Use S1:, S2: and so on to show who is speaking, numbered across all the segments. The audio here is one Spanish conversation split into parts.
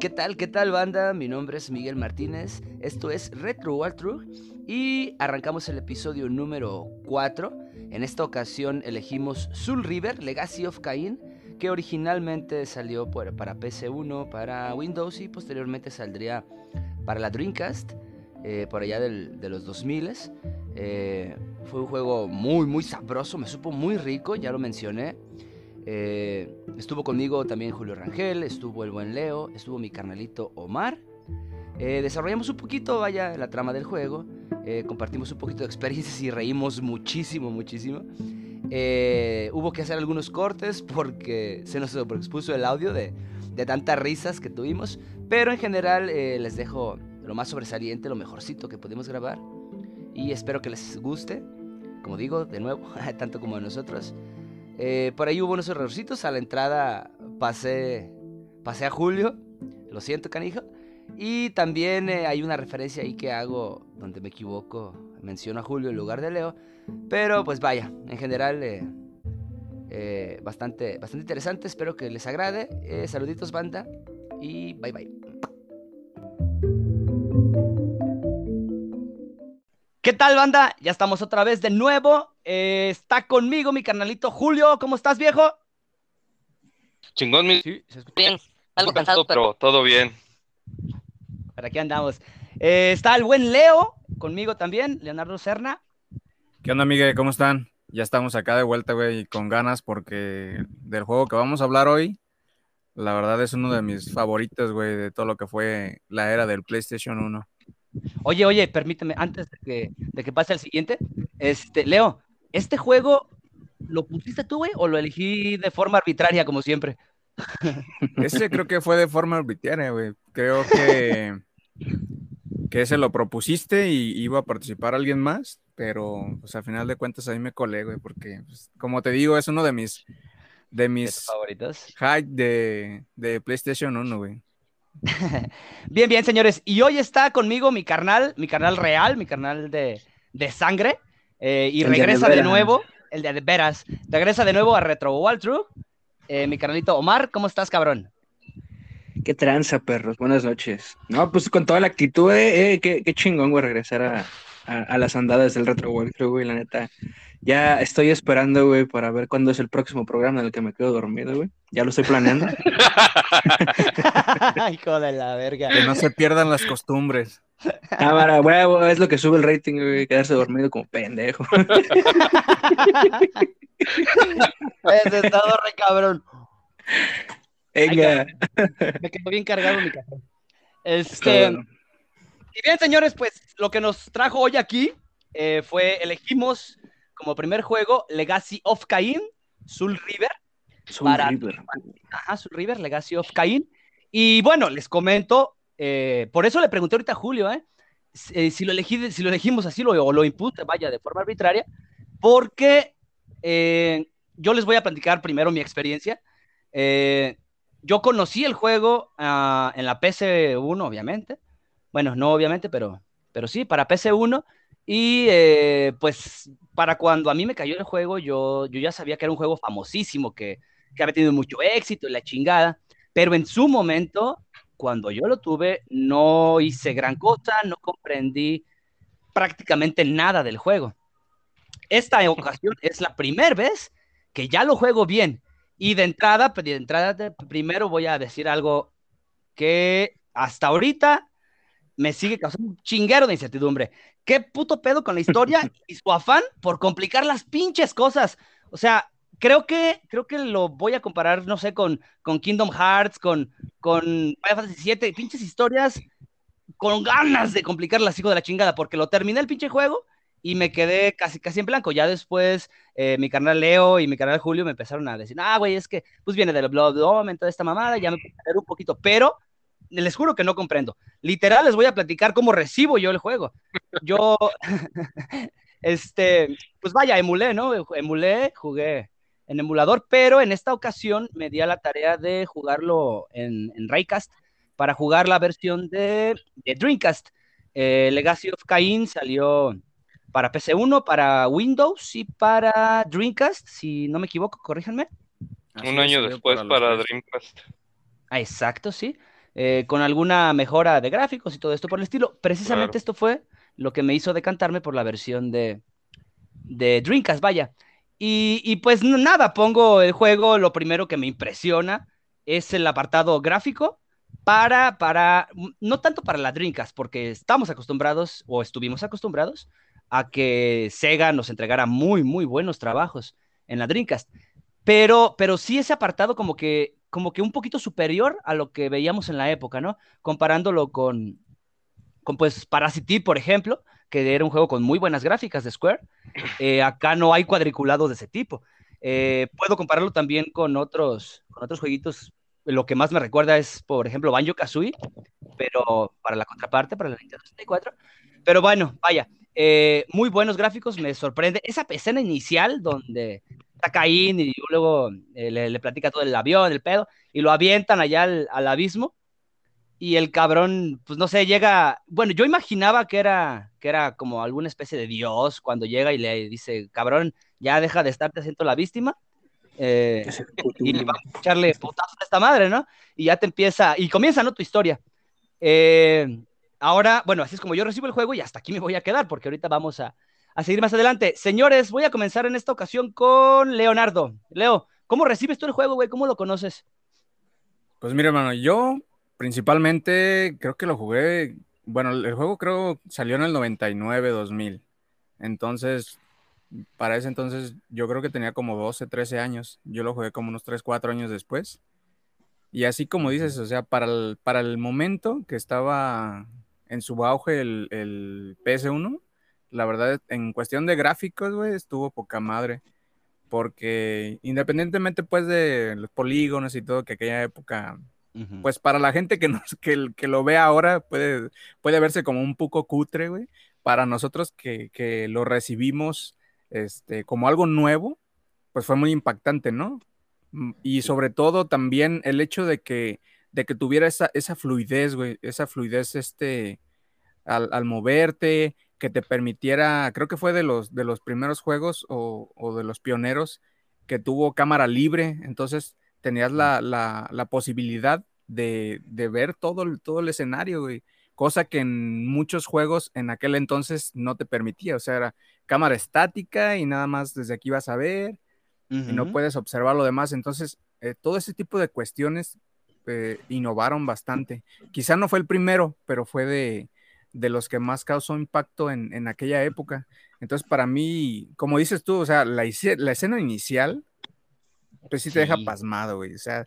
S1: ¿Qué tal? ¿Qué tal banda? Mi nombre es Miguel Martínez, esto es Retro Walkthrough y arrancamos el episodio número 4. En esta ocasión elegimos Soul River, Legacy of Cain, que originalmente salió para PC1, para Windows y posteriormente saldría para la Dreamcast, eh, por allá de los 2000. Eh, fue un juego muy, muy sabroso, me supo muy rico, ya lo mencioné. Eh, estuvo conmigo también Julio Rangel, estuvo el buen Leo, estuvo mi carnalito Omar. Eh, desarrollamos un poquito, vaya, la trama del juego. Eh, compartimos un poquito de experiencias y reímos muchísimo, muchísimo. hubo que hacer algunos cortes porque se nos sobreexpuso el audio de, de tantas risas que tuvimos. Pero en general les dejo lo más sobresaliente, lo mejorcito que pudimos grabar. Y espero que les guste. Como digo, de nuevo, tanto como a nosotros. Eh, por ahí hubo unos errorcitos. A la entrada pasé, pasé a Julio. Lo siento, canijo. Y también eh, hay una referencia ahí que hago donde me equivoco. Menciono a Julio en lugar de Leo. Pero pues vaya, en general eh, bastante, bastante interesante. Espero que les agrade. saluditos, banda. Y bye bye. ¿Qué tal, banda? Ya estamos otra vez de nuevo. Eh, está conmigo mi carnalito Julio. ¿Cómo estás, viejo?
S2: Chingón, mi.
S3: Sí, bien. Algo cansado,
S2: pero... todo bien.
S1: Para aquí andamos. Eh, está el buen Leo conmigo también, Leonardo Serna.
S4: ¿Qué onda, Miguel? ¿Cómo están? Ya estamos acá de vuelta, güey, con ganas porque del juego que vamos a hablar hoy, la verdad es uno de mis favoritos, güey, de todo lo que fue la era del PlayStation 1.
S1: Oye, oye, permíteme, antes de que, de que pase al siguiente, este, Leo, ¿este juego lo pusiste tú, güey, o lo elegí de forma arbitraria, como siempre?
S4: Ese creo que fue de forma arbitraria, güey. Creo que, que ese lo propusiste y iba a participar alguien más, pero pues al final de cuentas ahí me colé, güey, porque pues, como te digo, es uno de mis de mis
S1: favoritos.
S4: Hype de, de PlayStation 1, güey.
S1: Bien, bien, señores. Y hoy está conmigo mi carnal, mi carnal real, mi carnal de, sangre. Eh, y regresa de, nuevo, el de, veras, regresa de nuevo a Retro Walkthrough. Eh, mi carnalito Omar, ¿cómo estás, cabrón?
S3: Qué tranza, perros. Buenas noches. No, pues con toda la actitud, eh, eh qué, chingón, güey, regresar a, a, las andadas del Retro Walkthrough, güey, la neta. Ya estoy esperando, güey, para ver cuándo es el próximo programa en el que me quedo dormido, güey. Ya lo estoy planeando.
S1: Hijo de la verga.
S4: Que no se pierdan las costumbres.
S3: Cámara, güey, es lo que sube el rating, güey, quedarse dormido como pendejo.
S1: Ese estado re cabrón.
S3: Venga.
S1: Me quedó bien cargado mi café. Este. Y bien, señores, pues lo que nos trajo hoy aquí eh, fue, elegimos como primer juego Legacy of Cain, Soul River.
S3: Soul River.
S1: Ajá, Soul River, Legacy of Cain. Y bueno, les comento, eh, por eso le pregunté ahorita a Julio, ¿eh? eh si, lo elegí, si lo elegimos así lo, o lo impuse, vaya, de forma arbitraria, porque yo les voy a platicar primero mi experiencia. yo conocí el juego ah, en la PC1, obviamente. Bueno, no obviamente, pero, pero sí, para PC1. Y eh, pues para cuando a mí me cayó el juego, yo, yo ya sabía que era un juego famosísimo, que, que había tenido mucho éxito y la chingada. Pero en su momento, cuando yo lo tuve, no hice gran cosa, no comprendí prácticamente nada del juego. Esta ocasión es la primera vez que ya lo juego bien. Y de entrada, pues, de entrada, primero voy a decir algo que hasta ahorita me sigue causando un chinguero de incertidumbre. ¿Qué puto pedo con la historia y su afán por complicar las pinches cosas? O sea, creo que, creo que lo voy a comparar, no sé, con, con Kingdom Hearts, con, con Final Fantasy VII, pinches historias con ganas de complicar las hijo de la chingada, porque lo terminé el pinche juego y me quedé casi, casi en blanco. Ya después eh, mi canal Leo y mi canal Julio me empezaron a decir, ah, güey, es que pues viene del Blood momento de esta mamada, ya me puse a un poquito, pero les juro que no comprendo. Literal, les voy a platicar cómo recibo yo el juego. Yo, este, pues vaya, emulé, ¿no? Emulé, jugué en emulador, pero en esta ocasión me di a la tarea de jugarlo en, en Raycast para jugar la versión de, Dreamcast. Eh, Legacy of Cain salió para PC1, para Windows y para Dreamcast, si no me equivoco, corríjanme.
S2: Un año después para Dreamcast.
S1: Ah, exacto, sí. Eh, con alguna mejora de gráficos y todo esto por el estilo. Precisamente
S2: Claro.
S1: esto fue lo que me hizo decantarme por la versión de, de Dreamcast, vaya. Y, y pues nada, pongo el juego, lo primero que me impresiona es el apartado gráfico para, para, no tanto para la Dreamcast, porque estamos acostumbrados o estuvimos acostumbrados a que Sega nos entregara muy, muy buenos trabajos en la Dreamcast. Pero, pero sí ese apartado como que, como que un poquito superior a lo que veíamos en la época, ¿no? Comparándolo con, con pues Parasite, por ejemplo, que era un juego con muy buenas gráficas de Square. Eh, acá no hay cuadriculados de ese tipo. Eh, puedo compararlo también con otros, con otros jueguitos. Lo que más me recuerda es, por ejemplo, Banjo Kazooie, pero para la contraparte, para la Nintendo 64. Pero bueno, vaya, eh, muy buenos gráficos, me sorprende. Esa escena inicial donde está Caín y luego eh, le, le platica todo el avión, el pedo, y lo avientan allá al, al abismo y el cabrón, pues no sé, llega, bueno, yo imaginaba que era, que era como alguna especie de dios cuando llega y le dice, cabrón, ya deja de estarte haciendo la víctima. eh, y vamos a echarle putazo a esta madre, ¿no? Y ya te empieza, y comienza, ¿no? Tu historia. Eh, ahora, bueno, así es como yo recibo el juego y hasta aquí me voy a quedar, porque ahorita vamos a, a seguir más adelante. Señores, voy a comenzar en esta ocasión con Leonardo. Leo, ¿cómo recibes tú el juego, güey? ¿Cómo lo conoces?
S4: Pues mira, hermano, yo principalmente creo que lo jugué, bueno, el juego creo salió en el 99, 2000. Entonces, para ese entonces yo creo que tenía como 12, 13 años. Yo lo jugué como unos 3, 4 años después. Y así como dices, o sea, para el, para el momento que estaba en su auge el, el PS1, la verdad, en cuestión de gráficos, güey, estuvo poca madre. Porque independientemente, pues, de los polígonos y todo, que aquella época pues para la gente que, nos, que, que, lo ve ahora puede, puede verse como un poco cutre, güey. Para nosotros que, que, lo recibimos este, como algo nuevo, pues fue muy impactante, ¿no? Y sobre todo también el hecho de que, de que tuviera esa, esa fluidez, güey, esa fluidez este, al, al, moverte, que te permitiera, creo que fue de los, de los primeros juegos o, o de los pioneros que tuvo cámara libre, entonces tenías la, la, la posibilidad de, de, ver todo el, todo el escenario, güey. Cosa que en muchos juegos en aquel entonces no te permitía. O sea, era cámara estática y nada más desde aquí vas a ver uh -huh. y no puedes observar lo demás. Entonces, eh, todo ese tipo de cuestiones eh, innovaron bastante. Quizá no fue el primero, pero fue de, de los que más causó impacto en, en, aquella época. Entonces, para mí, como dices tú, o sea, la, la escena inicial pues sí te sí. deja pasmado, güey. O sea,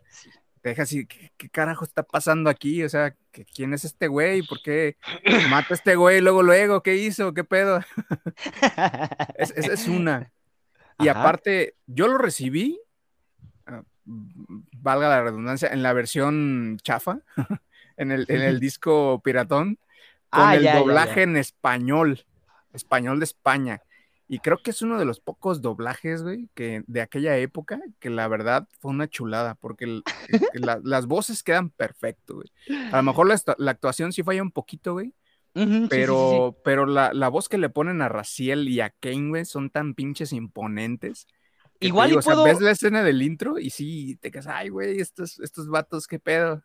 S4: te deja así, ¿qué, ¿qué, carajo está pasando aquí? O sea, ¿quién es este güey? ¿Por qué mata a este güey luego, luego? ¿Qué hizo? ¿Qué pedo? Esa es, es, una. Y Ajá. aparte, yo lo recibí, uh, valga la redundancia, en la versión chafa, en, el, en el disco piratón, con ah, el ya, doblaje ya, ya. en español, español de España. Y creo que es uno de los pocos doblajes, güey, que de aquella época, que la verdad fue una chulada, porque el, el, la, las voces quedan perfecto, güey. A lo mejor la, la, actuación sí falla un poquito, güey. Uh -huh, pero, sí, sí, sí. pero la, la, voz que le ponen a Raciel y a Kane, güey, son tan pinches imponentes.
S1: Igual
S4: digo,
S1: y puedo...
S4: o sea, ves la escena del intro y sí, te quedas, ay, güey, estos, estos vatos, qué pedo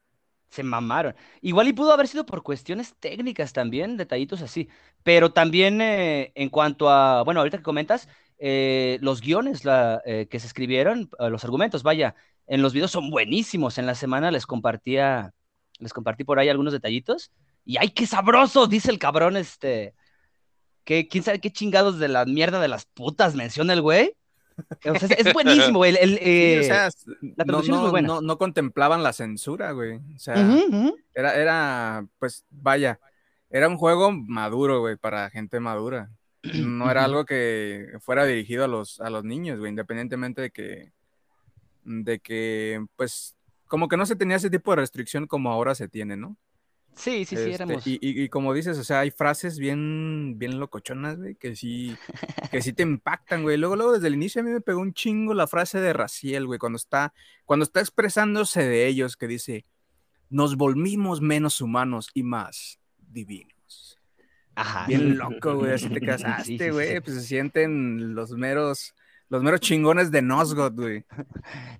S1: se mamaron. Igual y pudo haber sido por cuestiones técnicas también, detallitos así. Pero también eh, en cuanto a, bueno, ahorita que comentas, eh, los guiones la, eh, que se escribieron, los argumentos, vaya, en los videos son buenísimos. En la semana les compartía, les compartí por ahí algunos detallitos. Y ¡ay, qué sabroso! Dice el cabrón, este, que quién sabe qué chingados de la mierda de las putas menciona el güey. O sea, es, buenísimo, el, el eh,
S4: sí, o sea,
S1: la traducción
S4: no,
S1: es muy buena.
S4: No, no, contemplaban la censura, güey. O sea,
S1: uh -huh, uh -huh.
S4: Era, era, pues, vaya, era un juego maduro, güey, para gente madura. No era algo que fuera dirigido a los, a los niños, güey, independientemente de que, de que, pues, como que no se tenía ese tipo de restricción como ahora se tiene, ¿no?
S1: Sí, sí, sí,
S4: este,
S1: éramos.
S4: Y, y, y, como dices, o sea, hay frases bien, bien locochonas, güey, que sí, que sí te impactan, güey. Luego, luego, desde el inicio a mí me pegó un chingo la frase de Raciel, güey, cuando está, cuando está expresándose de ellos, que dice, nos volvimos menos humanos y más divinos.
S1: Ajá.
S4: Bien loco, güey, así te
S1: Sí,
S4: ah,
S1: sí,
S4: güey,
S1: sí.
S4: pues se sienten los meros, Los meros chingones de Nosgood, güey.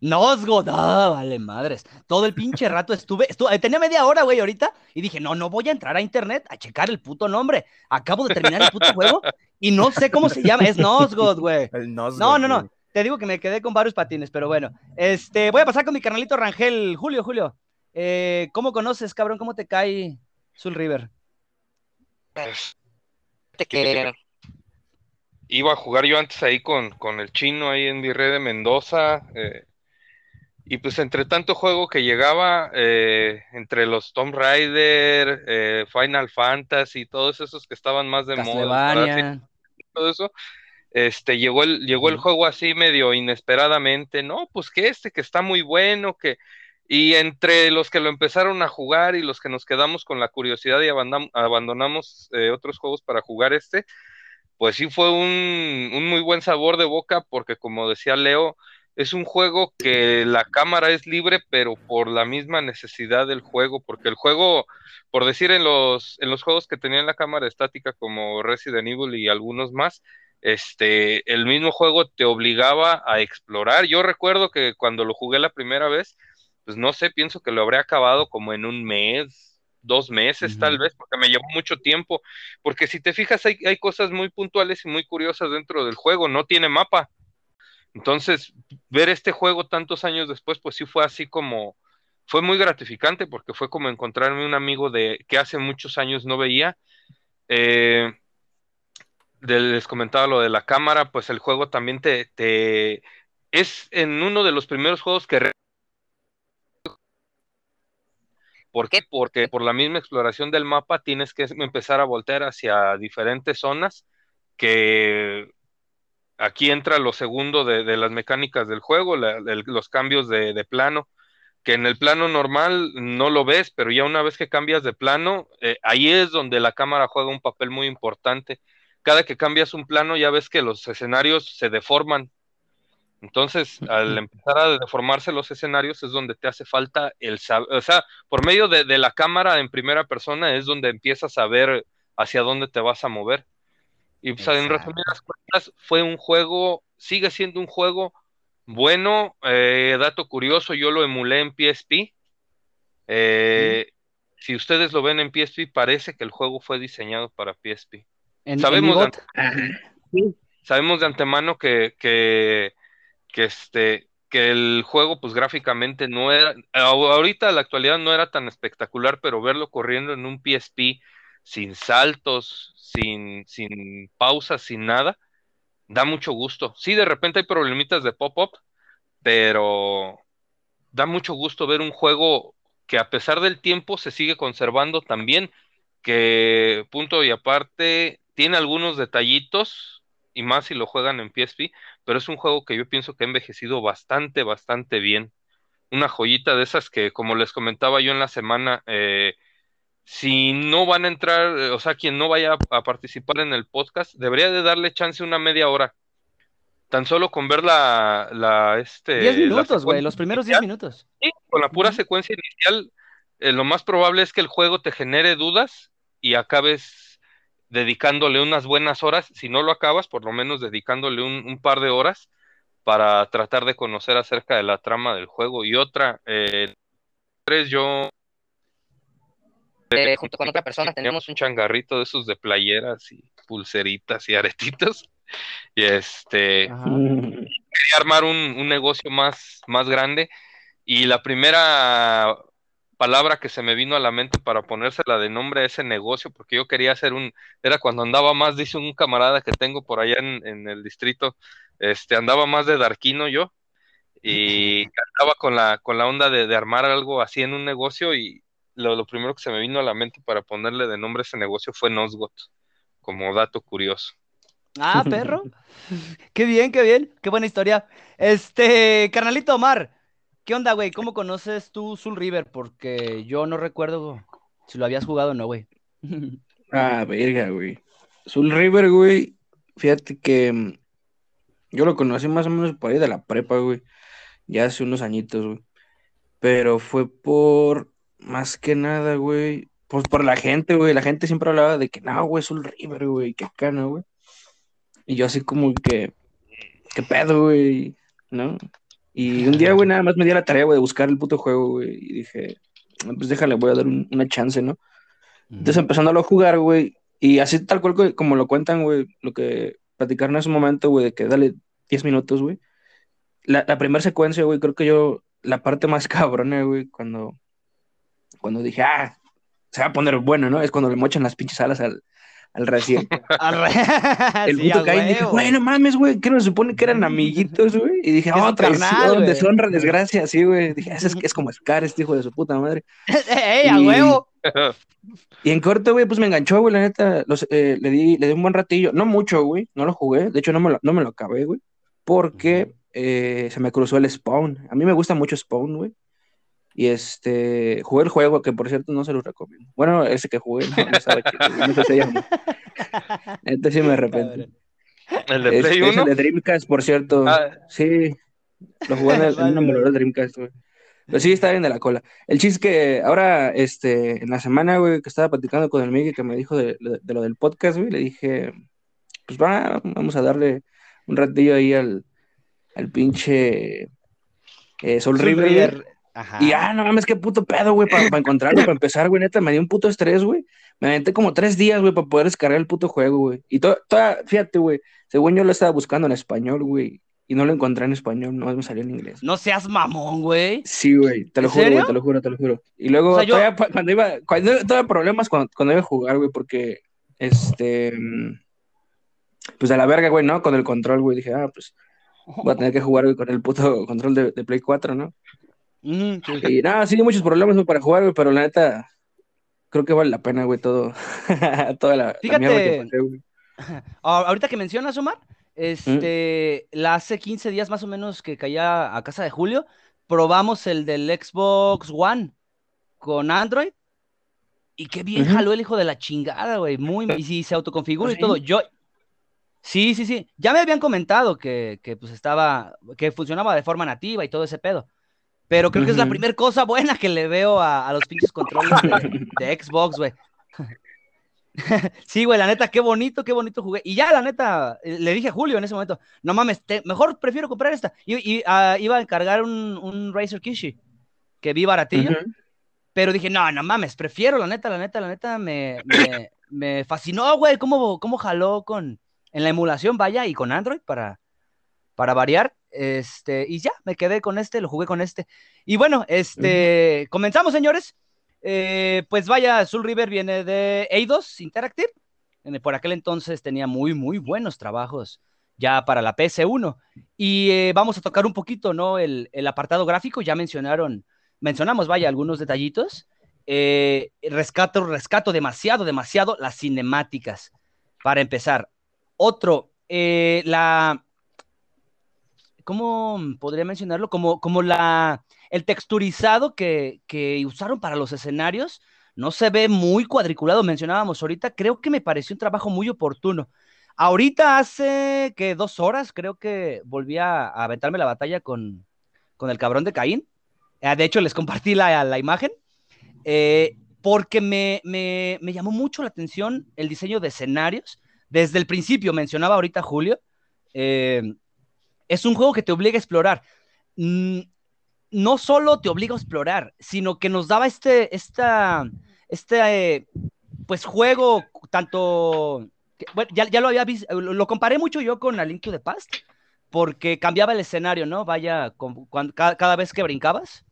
S1: Nosgood, ah, vale madres. Todo el pinche rato estuve, estuve tenía media hora, güey, ahorita, y dije, no, no voy a entrar a internet a checar el puto nombre. Acabo de terminar el puto juego y no sé cómo se llama, es Nosgood, güey.
S4: El Nosgood.
S1: No, no, no.
S4: güey.
S1: Te digo que me quedé con varios patines, pero bueno. Este, voy a pasar con mi carnalito Rangel. Julio, Julio. eh, ¿Cómo conoces, cabrón? ¿Cómo te cae Soul River?
S5: Te que
S2: Iba a jugar yo antes ahí con, con el chino ahí en Virrey de Mendoza. eh, y pues entre tanto juego que llegaba, eh, entre los Tomb Raider, eh, Final Fantasy, todos esos que estaban más de moda, todo eso, este, llegó el, llegó el juego así medio inesperadamente, no, pues que este que está muy bueno, que, y entre los que lo empezaron a jugar y los que nos quedamos con la curiosidad y abandonamos eh, otros juegos para jugar este, pues sí fue un, un muy buen sabor de boca, porque como decía Leo, es un juego que la cámara es libre, pero por la misma necesidad del juego, porque el juego, por decir en los, en los juegos que tenían la cámara estática como Resident Evil y algunos más, este, el mismo juego te obligaba a explorar. Yo recuerdo que cuando lo jugué la primera vez, pues no sé, pienso que lo habré acabado como en un mes, dos meses tal vez, porque me llevó mucho tiempo, porque si te fijas hay, hay cosas muy puntuales y muy curiosas dentro del juego, no tiene mapa. Entonces, ver este juego tantos años después, pues sí fue así como, fue muy gratificante porque fue como encontrarme un amigo de que hace muchos años no veía. Eh, de- les comentaba lo de la cámara, pues el juego también te, te es en uno de los primeros juegos que re- ¿Por qué? Porque por la misma exploración del mapa tienes que empezar a voltear hacia diferentes zonas que aquí entra lo segundo de, las mecánicas del juego, los cambios de, de plano, que en el plano normal no lo ves, pero ya una vez que cambias de plano, eh, ahí es donde la cámara juega un papel muy importante. Cada que cambias un plano ya ves que los escenarios se deforman. Entonces, al empezar a deformarse los escenarios es donde te hace falta el saber, o sea, por medio de, de la cámara en primera persona es donde empiezas a ver hacia dónde te vas a mover. Y pues, en resumidas cuentas, fue un juego, sigue siendo un juego bueno. eh, dato curioso, yo lo emulé en PSP. Eh, Si ustedes lo ven en PSP, parece que el juego fue diseñado para PSP.
S1: En,
S2: Sabemos de. Sabemos de antemano que, que, que este que el juego pues gráficamente no era ahorita en la actualidad no era tan espectacular, pero verlo corriendo en un PSP sin saltos, sin sin pausas, sin nada, da mucho gusto. Sí, de repente hay problemitas de pop-up, pero da mucho gusto ver un juego que a pesar del tiempo se sigue conservando también, que punto y aparte tiene algunos detallitos y más si lo juegan en PSP, pero es un juego que yo pienso que ha envejecido bastante, bastante bien. Una joyita de esas que, como les comentaba yo en la semana, eh, si no van a entrar, eh, o sea, quien no vaya a, participar en el podcast, debería de darle chance una media hora. Tan solo con ver la, la, este,
S1: 10
S2: la
S1: minutos, güey, los primeros 10
S2: inicial,
S1: minutos.
S2: Sí, con la pura secuencia inicial, eh, lo más probable es que el juego te genere dudas y acabes dedicándole unas buenas horas. Si no lo acabas, por lo menos dedicándole un, un par de horas para tratar de conocer acerca de la trama del juego. Y otra, eh, tres, yo
S5: eh, junto con otra persona tenemos
S2: teníamos un changarrito de esos de playeras y pulseritas y aretitos. Y este,
S1: Ajá.
S2: quería armar un, un negocio más, más grande. Y la primera palabra que se me vino a la mente para ponérsela de nombre a ese negocio, porque yo quería hacer un, era cuando andaba más, dice un camarada que tengo por allá en, en el distrito, este, andaba más de darquino yo, y andaba con la, con la onda de, de armar algo así en un negocio, y lo, lo primero que se me vino a la mente para ponerle de nombre a ese negocio fue Nosgot, como dato curioso.
S1: Ah, perro. Qué bien, qué bien. Qué buena historia. Este, carnalito Omar, ¿qué onda, güey? ¿Cómo conoces tú Soul River? Porque yo no recuerdo si lo habías jugado o no, güey.
S3: Ah, verga, güey. Soul River, güey. Fíjate que mm, yo lo conocí más o menos por ahí de la prepa, güey. Ya hace unos añitos, güey. Pero fue por, más que nada, güey. Pues por la gente, güey. La gente siempre hablaba de que, no, güey, Soul River, güey. Qué cana, güey. Y yo así como que, ¿qué pedo, güey? ¿No? Y un día, güey, nada más me di la tarea, güey, de buscar el puto juego, güey. Y dije, "Ah, pues déjale, voy a dar un- una chance, ¿no? Entonces empezándolo a jugar, güey, y así tal cual que- como lo cuentan, güey, lo que platicaron en ese momento, güey, de que dale 10 minutos, güey. La, la primera secuencia, güey, creo que yo, la parte más cabrona, güey, cuando, cuando dije, ah, se va a poner bueno, ¿no? Es cuando le mochan las pinches alas al, al recién. El
S1: Sí,
S3: puto
S1: a
S3: Caín dije,
S1: huevo.
S3: güey, no mames, güey, que no se supone que eran amiguitos, güey. Y dije, oh, traición, deshonra, desgracia, sí, güey. Dije, es, es como Scar, este hijo de su puta madre.
S1: ¡Ey, a
S3: Y-
S1: huevo!
S3: Y en corto, güey, pues me enganchó, güey, la neta. los- eh, le, di, le di un buen ratillo. No mucho, güey. No lo jugué. De hecho, no me lo, no me lo acabé, güey. Porque eh, se me cruzó el Spawn. A mí me gusta mucho Spawn, güey. Y este, jugué el juego, que por cierto no se los recomiendo. Bueno, ese que jugué, no, no sabe güey, no sé si se llama. Este sí me arrepiento.
S2: El de
S3: Es,
S2: Play
S3: es el
S2: 1.
S3: de Dreamcast, por cierto.
S2: Ah.
S3: Sí, lo jugué en, el, en un
S1: Vale.
S3: emulador de Dreamcast, güey. Pero sí, está bien de la cola. El chiste es que ahora, este, en la semana, güey, que estaba platicando con el Miguel que me dijo de, de- de lo del podcast, güey, le dije, pues va, vamos a darle un ratillo ahí al, al pinche eh, River.
S1: River. Ajá.
S3: Y ah, no mames, qué puto pedo, güey, para encontrarlo, para empezar, güey, neta, me dio un puto estrés, güey. Me aventé como tres días, güey, para poder descargar el puto juego, güey. Y to- toda, fíjate, güey, según yo lo estaba buscando en español, güey, y no lo encontré en español, no me salió en inglés.
S1: No seas mamón, güey.
S3: Sí, güey, te lo
S1: ¿En
S3: juro, güey, te lo juro, te lo juro. Y luego,
S1: O sea, yo-
S3: todavía cuando iba, cuando tuve problemas cuando, cuando iba a jugar, güey, porque, este, mm, pues a la verga, güey, ¿no? Con el control, güey, dije, ah, pues voy a tener que jugar, güey, con el puto control de, de Play 4, ¿no?
S1: Sí.
S3: Y nada, sí, muchos problemas güey, para jugar, güey, pero la neta, creo que vale la pena, güey, todo, toda la, la
S1: Fíjate.
S3: mierda que pasé, güey.
S1: Ah, Ahorita que mencionas, Omar, este, la hace 15 días más o menos que caía a casa de Julio, probamos el del Xbox One con Android. Y qué bien
S3: Ujú.
S1: jaló el hijo de la chingada, güey. Muy, y sí, se autoconfigura
S3: ¿Ah,
S1: y todo. Yo, sí, sí, sí. Ya me habían comentado que, que pues estaba, que funcionaba de forma nativa y todo ese pedo. Pero creo que es la primera cosa buena que le veo a, a los pinches controles de, de Xbox, güey. Sí, güey, la neta, qué bonito, qué bonito jugué. Y ya, la neta, le dije a Julio en ese momento, no mames, te- mejor prefiero comprar esta. Y, y, ah, iba a encargar un, un Razer Kishi, que vi baratillo,
S3: Ujú.
S1: pero dije, no, no mames, prefiero, la neta, la neta, la neta, me, me, me fascinó, güey, cómo, cómo jaló con, en la emulación, vaya, y con Android para, para variar. Este, y ya, me quedé con este, lo jugué con este. Y bueno, este, comenzamos, señores. Eh, pues vaya, Soul River viene de Eidos Interactive. Por aquel entonces tenía muy, muy buenos trabajos ya para la PS1. Y eh, vamos a tocar un poquito, ¿no? El, el apartado gráfico. Ya mencionaron, mencionamos, vaya, algunos detallitos. Eh, rescato, rescato demasiado, demasiado las cinemáticas. Para empezar. Otro, eh, la. ¿Cómo podría mencionarlo? Como, como la, el texturizado que, que usaron para los escenarios no se ve muy cuadriculado, mencionábamos ahorita, creo que me pareció un trabajo muy oportuno. Ahorita hace que dos horas creo que volví a, a aventarme la batalla con, con el cabrón de Caín. Eh, de hecho, les compartí la, la imagen. eh, porque me, me, me llamó mucho la atención el diseño de escenarios. Desde el principio, mencionaba ahorita Julio, eh, es un juego que te obliga a explorar. Mm, no solo te obliga a explorar, sino que nos daba este, esta, este, eh, pues juego tanto, que- bueno, ya, ya lo había visto, lo, lo comparé mucho yo con A Link to the Past, porque cambiaba el escenario, ¿no? Vaya, con- cada, cada vez que brincabas,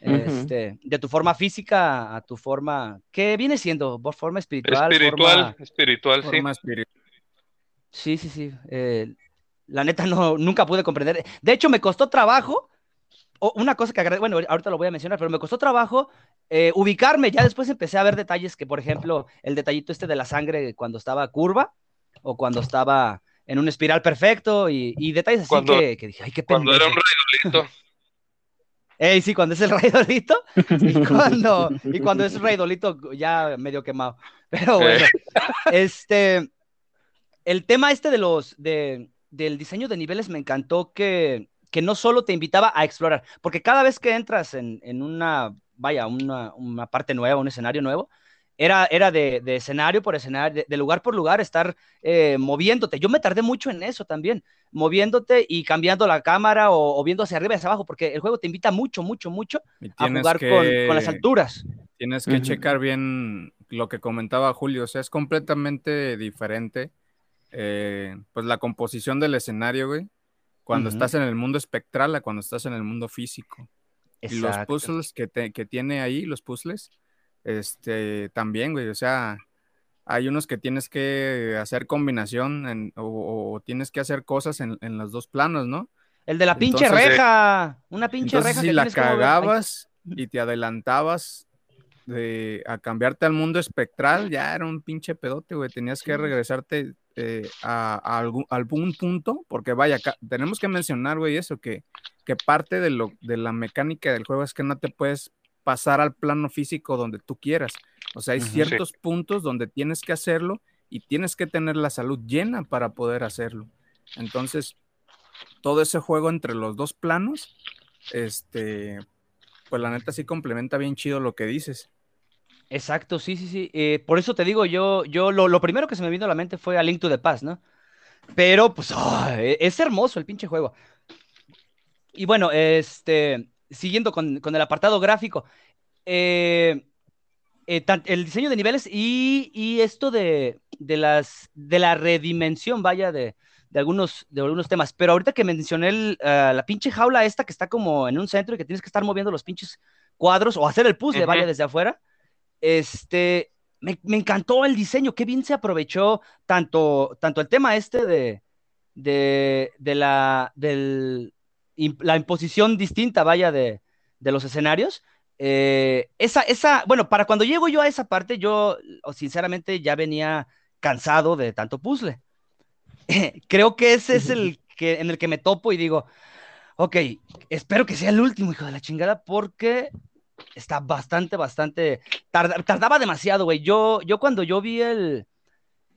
S1: este, de tu forma física a tu forma, ¿qué viene siendo? Por forma espiritual.
S2: Espiritual,
S1: forma-
S2: espiritual, sí.
S4: Forma espiritual.
S1: Sí, sí, sí. eh, la neta no, nunca pude comprender. De hecho, me costó trabajo. o una cosa que agradezco, bueno, ahorita lo voy a mencionar, pero me costó trabajo eh, ubicarme. Ya después empecé a ver detalles que, por ejemplo, el detallito este de la sangre cuando estaba curva o cuando estaba en un espiral perfecto y, y detalles así
S2: Cuando-
S1: que, que dije, ay, qué
S2: Cuando era un
S1: pendejo.
S2: raidolito.
S1: Ey, sí, cuando es el raidolito y cuando, y cuando es raidolito ya medio quemado. Pero bueno, este, el tema este de los, de, del diseño de niveles me encantó que, que no solo te invitaba a explorar, porque cada vez que entras en, en una, vaya, una, una parte nueva, un escenario nuevo, era, era de, de escenario por escenario, de, de lugar por lugar, estar eh, moviéndote. Yo me tardé mucho en eso también, moviéndote y cambiando la cámara o, o viendo hacia arriba y hacia abajo, porque el juego te invita mucho, mucho, mucho a
S4: tienes
S1: jugar
S4: que,
S1: con, con las alturas.
S4: Tienes que
S3: Ujú.
S4: checar bien lo que comentaba Julio, o sea, es completamente diferente. Eh, pues la composición del escenario, güey, cuando estás en el mundo espectral a cuando estás en el mundo físico. Y los puzzles que, te- que tiene ahí, los puzzles, este, también, güey, o sea, hay unos que tienes que hacer combinación en- o, o tienes que hacer cosas en, en los dos planos, ¿no?
S1: El de la pinche
S4: Entonces,
S1: reja, una pinche
S4: Entonces,
S1: reja
S4: si
S1: que
S4: la cagabas y te adelantabas de, a cambiarte al mundo espectral, ya era un pinche pedote, güey. Tenías que regresarte eh, a, a algún, algún punto, porque vaya, tenemos que mencionar, güey, eso, que, que parte de, lo, de la mecánica del juego es que no te puedes pasar al plano físico donde tú quieras. O sea, hay ciertos puntos donde tienes que hacerlo y tienes que tener la salud llena para poder hacerlo. Entonces, todo ese juego entre los dos planos, este, pues la neta sí complementa bien chido lo que dices.
S1: Exacto, sí, sí, sí. Eh, por eso te digo, yo, yo lo, lo primero que se me vino a la mente fue A Link to the Past, ¿no? Pero, pues, ah, e- es hermoso el pinche juego. Y bueno, este, siguiendo con, con el apartado gráfico, eh, eh, tan- el diseño de niveles y, y esto de, de las, de la redimensión, vaya, de, de algunos, de algunos temas. Pero ahorita que mencioné el, ah, la pinche jaula esta que está como en un centro y que tienes que estar moviendo los pinches cuadros o hacer el puzzle,
S2: Ujú.
S1: vaya, desde afuera. Este, me, me encantó el diseño, qué bien se aprovechó tanto, tanto el tema este de, de, de la, del, la imposición distinta, vaya, de, de los escenarios. Eh, esa, esa, bueno, para cuando llego yo a esa parte, yo o sinceramente ya venía cansado de tanto puzzle. Creo que ese es el que, en el que me topo y digo, ok, espero que sea el último, hijo de la chingada, porque está bastante, bastante, tarda- tardaba demasiado, güey. Yo, yo cuando yo vi el,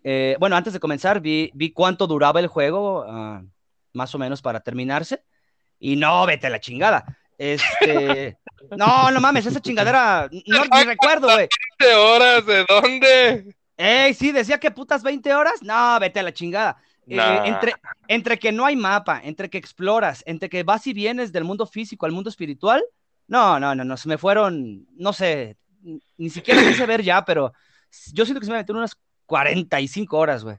S1: eh, bueno, antes de comenzar, vi, vi cuánto duraba el juego, ah, más o menos para terminarse, y no, vete a la chingada. Este, no, no mames, esa chingadera, no, ni recuerdo, güey.
S2: ¿20 horas? ¿De dónde?
S1: Ey, sí, decía que putas 20 horas. No, vete a la chingada. Eh, entre, entre que no hay mapa, entre que exploras, entre que vas y vienes del mundo físico al mundo espiritual. No, no, no, no, se me fueron, no sé, ni siquiera quise ver ya, pero yo siento que se me metieron unas 45 horas, güey.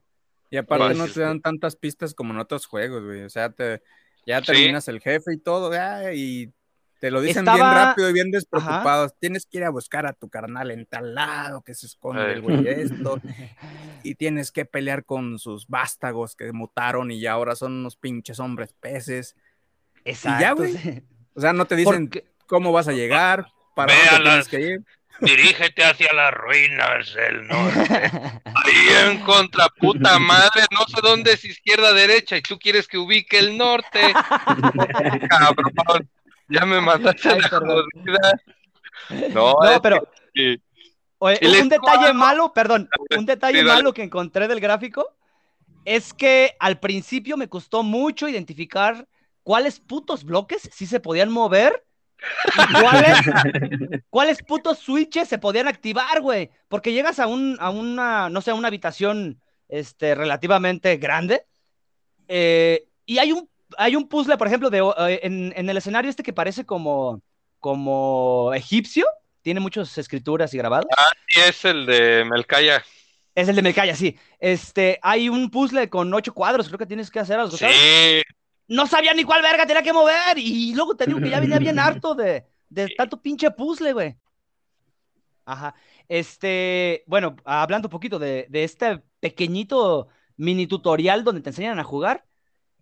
S4: Y aparte
S2: Pues,
S4: no
S2: este-
S4: te dan tantas pistas como en otros juegos, güey. O sea, te, ya
S2: Sí.
S4: terminas el jefe y todo, ya, y te lo dicen bien rápido y bien despreocupados. Tienes que ir a buscar a tu carnal en tal lado que se esconde el güey esto. y tienes que pelear con sus vástagos que mutaron y ya ahora son unos pinches hombres peces.
S1: Exacto.
S4: güey.
S1: sí.
S4: O sea, no te dicen
S1: Porque-
S4: cómo vas a llegar, para
S2: Ve
S4: dónde tienes
S2: las-
S4: que ir.
S2: Dirígete hacia las ruinas del norte. Ahí en contra puta madre, no sé dónde es izquierda derecha y tú quieres que ubique el norte. Cabrón, ya me mataste
S1: Ay,
S2: la jodida. No,
S1: No,
S2: es
S1: pero
S2: que-
S1: Oye, un detalle malo, perdón, un detalle
S2: Sí,
S1: malo que encontré del gráfico es que al principio me costó mucho identificar cuáles putos bloques sí se podían mover cuáles, cuáles putos switches se podían activar, güey. Porque llegas a, un, a una, no sé, a una habitación este, relativamente grande eh, y hay un, hay un puzzle, por ejemplo, de, eh, en, en el escenario este que parece como, como egipcio, tiene muchas escrituras y grabados.
S2: sí es el de Melcaya.
S1: Es el de Melcaya, sí. Este, hay un puzzle con ocho cuadros, creo que tienes que hacer a los
S2: Sí.
S1: No sabía ni cuál verga tenía que mover. Y luego te digo que ya venía bien harto de, de tanto pinche puzzle, güey. Ajá. Este, bueno, hablando un poquito de, de este pequeñito mini tutorial donde te enseñan a jugar,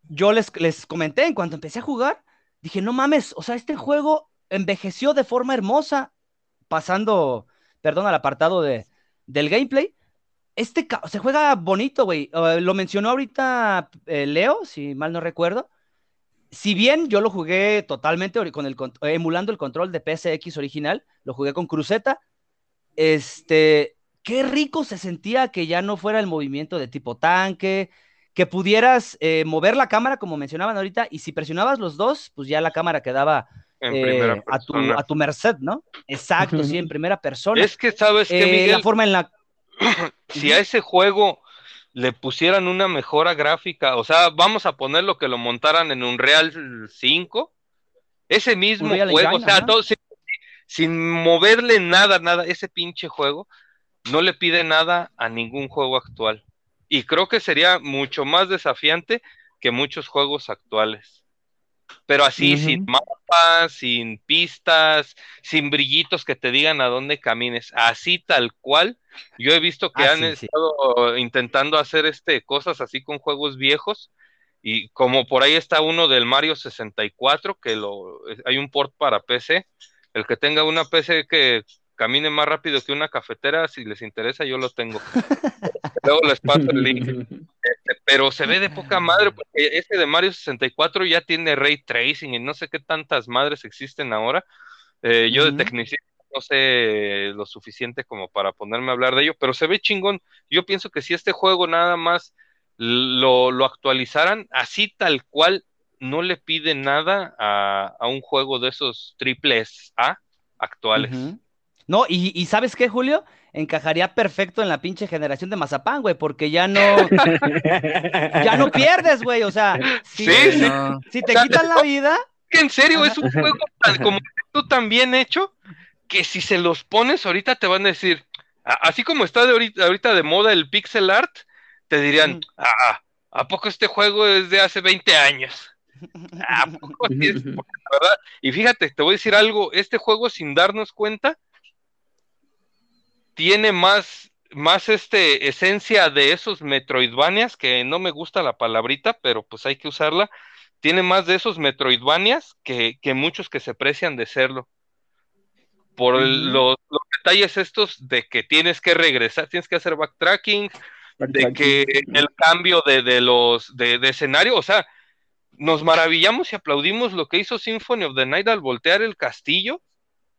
S1: yo les, les comenté en cuanto empecé a jugar, dije, no mames, o sea, este juego envejeció de forma hermosa, pasando, perdón, al apartado de, del gameplay. Este se juega bonito, güey. Eh, lo mencionó ahorita eh, Leo, si mal no recuerdo. Si bien yo lo jugué totalmente con el, emulando el control de PSX original, lo jugué con cruceta. Este, qué rico se sentía que ya no fuera el movimiento de tipo tanque, que pudieras eh, mover la cámara, como mencionaban ahorita, y si presionabas los dos, pues ya la cámara quedaba
S2: En
S1: eh, a, tu,
S2: persona.
S1: a tu merced, ¿no? Exacto, sí, en primera persona.
S2: Es que, ¿sabes qué,
S1: Eh,
S2: Miguel?
S1: la forma en la...
S2: si a ese juego le pusieran una mejora gráfica, o sea, vamos a ponerlo que lo montaran en un Real 5, ese mismo juego, o sea, todo, sin, sin moverle nada, nada, ese pinche juego no le pide nada a ningún juego actual. Y creo que sería mucho más desafiante que muchos juegos actuales. Pero así, sin mapas, sin pistas, sin brillitos que te digan a dónde camines, así tal cual. Yo he visto que
S1: Ah,
S2: han
S1: sí, sí.
S2: estado intentando hacer este cosas así con juegos viejos y como por ahí está uno del Mario 64 que lo hay un port para PC. El que tenga una PC que camine más rápido que una cafetera, si les interesa, yo lo tengo. Luego les paso el link Este, pero se ve de poca madre porque ese de Mario 64 ya tiene ray tracing y no sé qué tantas madres existen ahora. Eh, yo de tecnicismo no sé lo suficiente como para ponerme a hablar de ello, pero se ve chingón. Yo pienso que si este juego nada más lo, lo actualizaran así tal cual, no le pide nada a, a un juego de esos triples A actuales.
S1: No, y, y ¿sabes qué, Julio? Encajaría perfecto en la pinche generación de Mazapán, güey, porque ya no, ya no pierdes, güey. O sea, si,
S2: Sí,
S1: si-
S2: sí.
S4: No,
S1: si te quitan la vida,
S2: que en serio es un juego tan, como tú tan bien hecho que si se los pones ahorita te van a decir, así como está de ahorita, ahorita de moda el pixel art, te dirían,
S1: Mm.
S2: ah, ¿a poco este juego es de hace 20 años? ¿A poco sí es? Porque la verdad, y fíjate, te voy a decir algo, este juego sin darnos cuenta tiene más, más este, esencia de esos Metroidvanias, que no me gusta la palabrita, pero pues hay que usarla, tiene más de esos Metroidvanias que, que muchos que se precian de serlo. Por
S1: Ujú.
S2: los, los detalles estos de que tienes que regresar, tienes que hacer backtracking, de que el cambio de, de los de, de escenario, o sea, nos maravillamos y aplaudimos lo que hizo Symphony of the Night al voltear el castillo,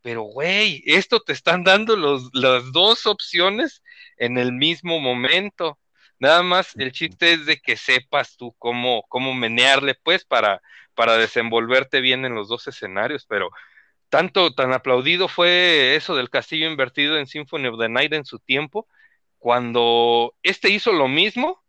S2: pero güey, esto te están dando los, las dos opciones en el mismo momento. Nada más el chiste es de que sepas tú cómo, cómo menearle, pues, para, para desenvolverte bien en los dos escenarios, pero tanto, tan aplaudido fue eso del castillo invertido en Symphony of the Night en su tiempo, cuando este hizo lo mismo,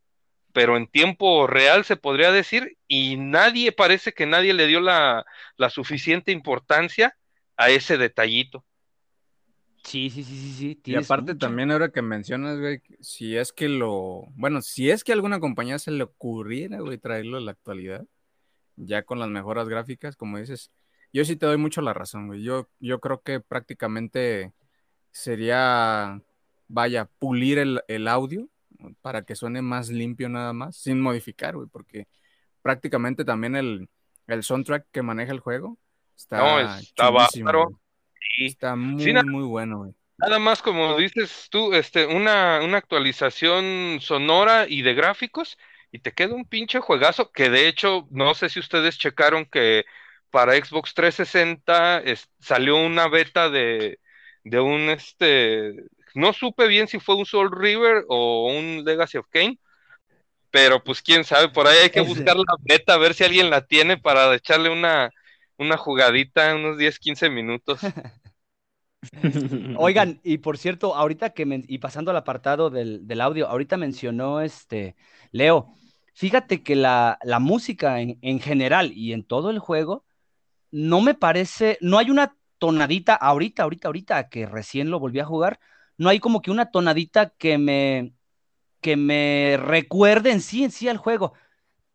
S2: pero en tiempo real se podría decir, y nadie, parece que nadie le dio la, la suficiente importancia a ese detallito.
S1: sí, sí, sí, sí, sí.
S4: Y aparte también ahora que mencionas, güey, si es que lo, bueno, si es que a alguna compañía se le ocurriera, güey, traerlo a la actualidad, ya con las mejoras gráficas, como dices, yo sí te doy mucho la razón, güey. Yo, yo creo que prácticamente sería, vaya, pulir el, el audio para que suene más limpio nada más, sin modificar, güey, porque prácticamente también el, el soundtrack que maneja el juego está,
S2: No, está bárbaro. Sí.
S4: Está muy,
S2: Sí,
S4: muy bueno, güey.
S2: Nada más como dices tú, este, una, una actualización sonora y de gráficos, y te queda un pinche juegazo que de hecho, no sé si ustedes checaron que para Xbox 360 es- salió una beta de, de un este, no supe bien si fue un Soul River o un Legacy of Kain, pero pues quién sabe, por ahí hay que buscar la beta, a ver si alguien la tiene para echarle una, una jugadita, unos 10, 15 minutos.
S1: Oigan, y por cierto, ahorita que, men- y pasando al apartado del, del audio, ahorita mencionó este, Leo, fíjate que la, la música en, en general y en todo el juego, no me parece, no hay una tonadita, ahorita, ahorita, ahorita, que recién lo volví a jugar, no hay como que una tonadita que me, que me recuerde en sí, en sí al juego.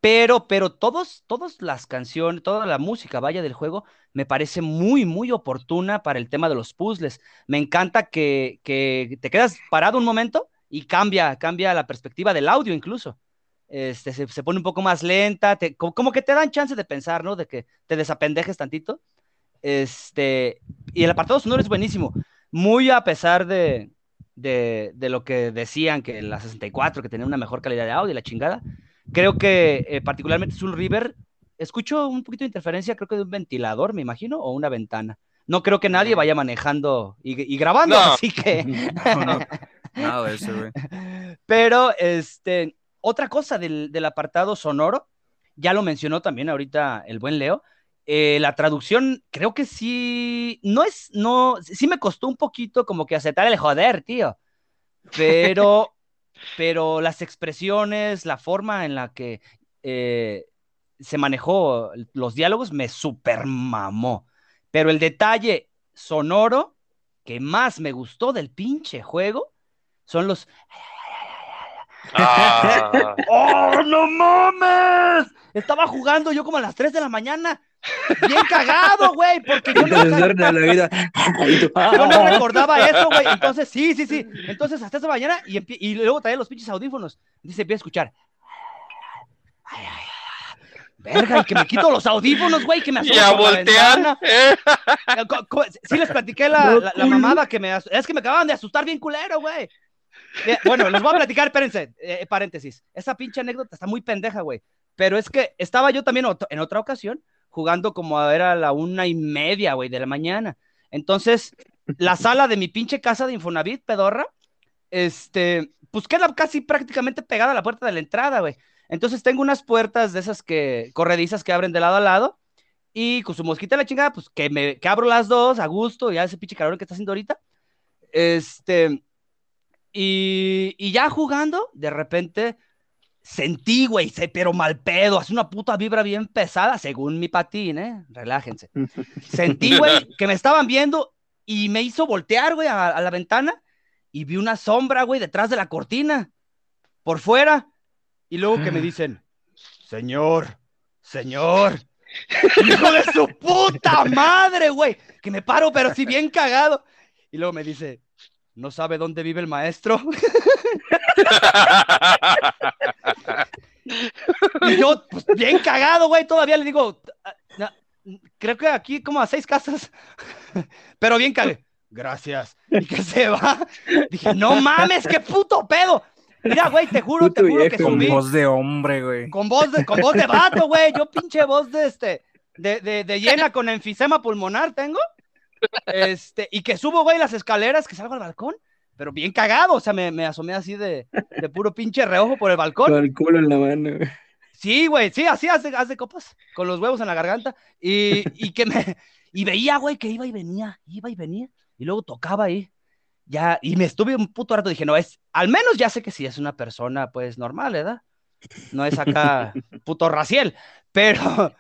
S1: Pero, pero todos, todas las canciones, toda la música, vaya, del juego, me parece muy, muy oportuna para el tema de los puzzles. Me encanta que, te quedas parado un momento y cambia, cambia la perspectiva del audio incluso. Este, se, pone un poco más lenta, como que te dan chance de pensar, ¿no? De que te desapendejes tantito. Este, y el apartado sonoro es buenísimo. Muy a pesar de, de, de lo que decían que la 64, que tenía una mejor calidad de audio y la chingada. Creo que eh, particularmente Soul River, escucho un poquito de interferencia, creo que de un ventilador, me imagino, o una ventana. No creo que nadie vaya manejando y, y grabando,
S2: No.
S1: así que...
S4: No, no, nada de eso, güey.
S1: Pero, este, otra cosa del, del apartado sonoro, ya lo mencionó también ahorita el buen Leo, eh, la traducción, creo que sí, no es, no, sí me costó un poquito como que aceptar el joder, tío. Pero, pero las expresiones, la forma en la que eh, se manejó los diálogos me super mamó. Pero el detalle sonoro que más me gustó del pinche juego son los.
S2: Ah,
S1: ¡Oh, no mames! Estaba jugando yo como a las 3 de la mañana. Bien cagado, güey, porque yo no, yo no recordaba eso, güey. Entonces, sí, sí, sí. Entonces, hasta esa mañana y, luego traía los pinches audífonos. Dice, empieza a escuchar. Ay, ay, ay, ay. Verga, y que me quito los audífonos, güey, que me asomo
S2: y a voltear. ¿eh?
S1: Eh, Sí les platiqué la,
S3: No,
S1: la- mamada que me... Es que me acababan de asustar bien culero, güey. Eh, Bueno, les voy a platicar, espérense, eh, paréntesis. Esa pinche anécdota está muy pendeja, güey. Pero es que estaba yo también en otra ocasión jugando como a era la una y media, güey, de la mañana. Entonces, la sala de mi pinche casa de Infonavit, pedorra, este, pues queda casi prácticamente pegada a la puerta de la entrada, güey. Entonces tengo unas puertas de esas que, corredizas que abren de lado a lado, y con su mosquita la chingada, pues que me que abro las dos a gusto, ya ese pinche calor que está haciendo ahorita. Este, y, y ya jugando, de repente sentí, güey, pero mal pedo, hace una puta vibra bien pesada, según mi patín, ¿eh? Relájense. Sentí, güey, que me estaban viendo y me hizo voltear, güey, a, a la ventana y vi una sombra, güey, detrás de la cortina, por fuera. Y luego que me dicen, señor, señor, hijo de su puta madre, güey, que me paro, pero sí bien cagado. Y luego me dice, ¿no sabe dónde vive el maestro? Y yo, pues, bien cagado, güey, todavía le digo, "Ah, creo que aquí como a seis casas, pero bien cagado. Gracias. Y que se va. Dije, no mames, qué puto pedo. Mira, güey, te juro, te juro que
S3: viejo.
S4: Con
S1: subí
S4: voz de hombre, güey.
S1: con voz de, con voz de vato, güey. Yo pinche voz de este, de, de, de llena con enfisema pulmonar tengo. Este, y que subo, güey, las escaleras, que salgo al balcón, pero bien cagado. O sea, me, me asomé así de, de puro pinche reojo por el balcón.
S3: Con el culo en la mano. güey.
S1: Sí, güey, sí, así haz de copas, con los huevos en la garganta. Y, y que me. Y veía, güey, que iba y venía, iba y venía. Y luego tocaba ahí. Ya, y me estuve un puto rato. Dije, no, es. Al menos ya sé que sí es una persona, pues, normal, ¿verdad? No es acá puto raciel. Pero.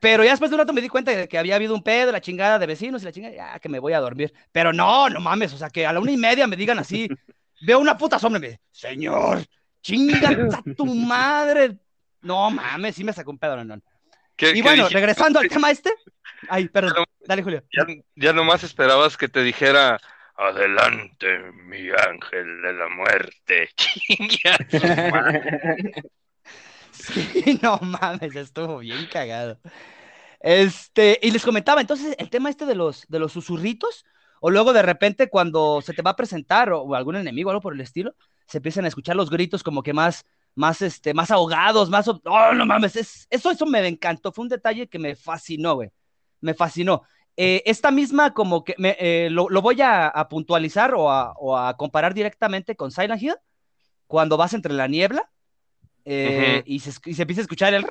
S1: Pero ya después de un rato me di cuenta de que había habido un pedo, la chingada de vecinos y la chingada, ya que me voy a dormir. Pero no, no mames, o sea, que a la una y media me digan así, veo una puta sombra y me dice, señor, chinga a tu madre. No mames, sí me sacó un pedo, no, no.
S2: ¿Qué-
S1: Y
S2: qué
S1: bueno,
S2: dije?
S1: regresando al tema este. Ay, perdón, dale, Julio.
S2: ya, ya nomás esperabas que te dijera, adelante, mi ángel de la muerte.
S1: No mames, estuvo bien cagado. Este, y les comentaba, entonces, el tema este de los, de los susurritos, o luego de repente cuando se te va a presentar o, algún enemigo algo por el estilo, se empiezan a escuchar los gritos como que más, más, este, más ahogados, más, oh, no mames, es- eso, eso me encantó, fue un detalle que me fascinó, güey, me fascinó. Eh, esta misma como que, me, eh, lo, voy a, a puntualizar o a, o a comparar directamente con Silent Hill, cuando vas entre la niebla eh, y, se, y se empieza a escuchar el...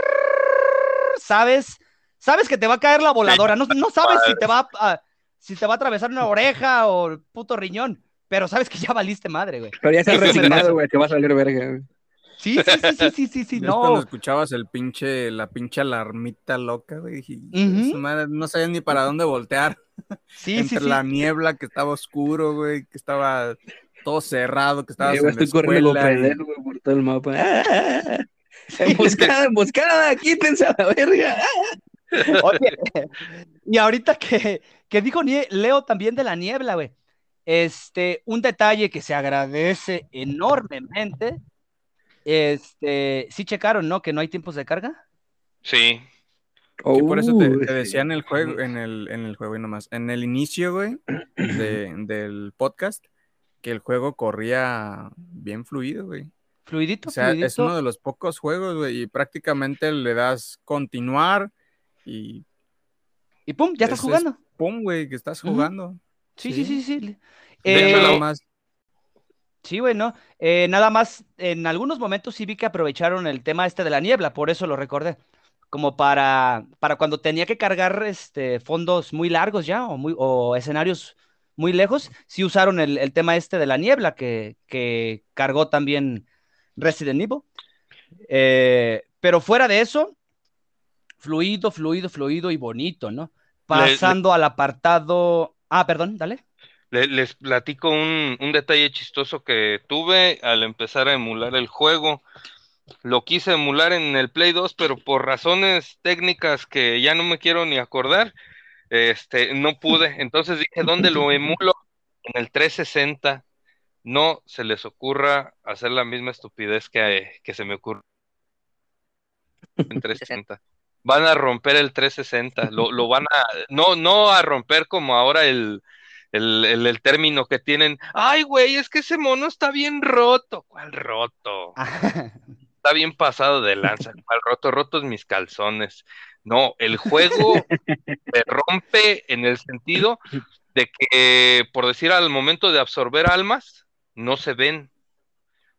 S1: ¿Sabes? Sabes que te va a caer la voladora, no, no sabes si te va a, si te va a atravesar una oreja o el puto riñón, pero sabes que ya valiste madre, güey.
S3: Pero ya estás resignado, güey, que va a salir verga. güey.
S1: Sí, sí, sí, sí, sí, sí, sí,
S4: Es cuando
S1: no.
S4: escuchabas el pinche, la pinche alarmita loca, güey. dije,
S1: Ujú.
S4: "Su madre, no sabías ni para dónde voltear.
S1: Sí, sí,
S4: Entre
S1: sí.
S4: la niebla, que estaba oscuro, güey, que estaba todo cerrado, que estabas en la escuela.
S3: por todo el mapa. ¡Ah! Emboscada, emboscada, quítense a la verga.
S1: Oye, y ahorita que, que dijo Leo también de la niebla, güey. Este, un detalle que se agradece enormemente. Este, sí checaron, ¿no? Que no hay tiempos de carga.
S2: Sí,
S4: Sí, por eso te,
S3: Uy,
S4: te decía en el juego, en el, en el juego y nomás, en el inicio, güey, de- del podcast, que el juego corría bien fluido, güey.
S1: Fluidito,
S4: O sea, es uno de los pocos juegos, güey, y prácticamente le das continuar y
S1: Y pum, ya estás
S4: es-
S1: jugando.
S4: pum, güey, que estás jugando.
S1: Sí, sí, sí, sí.
S2: De
S1: Eh,
S2: hecho,
S4: más.
S1: Sí, güey, ¿no? Eh, nada más, en algunos momentos sí vi que aprovecharon el tema este de la niebla, por eso lo recordé. como para, para cuando tenía que cargar este, fondos muy largos ya o, muy, o escenarios muy lejos, sí usaron el, el tema este de la niebla que, que cargó también Resident Evil. Eh, pero fuera de eso, fluido, fluido, fluido y bonito, ¿no? Pasando al apartado. Ah, perdón, dale.
S2: Le- les platico un, un detalle chistoso que tuve al empezar a emular el juego. Lo quise emular en el Play 2, pero por razones técnicas que ya no me quiero ni acordar, este, no pude. Entonces dije, ¿dónde lo emulo? En el 360. No se les ocurra hacer la misma estupidez que, que se me ocurre en 360. Van a romper el 360, lo, lo van a, no, no a romper como ahora el, el, el, el término que tienen, ay güey, es que ese mono está bien roto. ¿Cuál roto? Está bien pasado de lanza. ¿Cuál roto? Rotos mis calzones. No, el juego se rompe en el sentido de que, por decir, al momento de absorber almas, no se ven.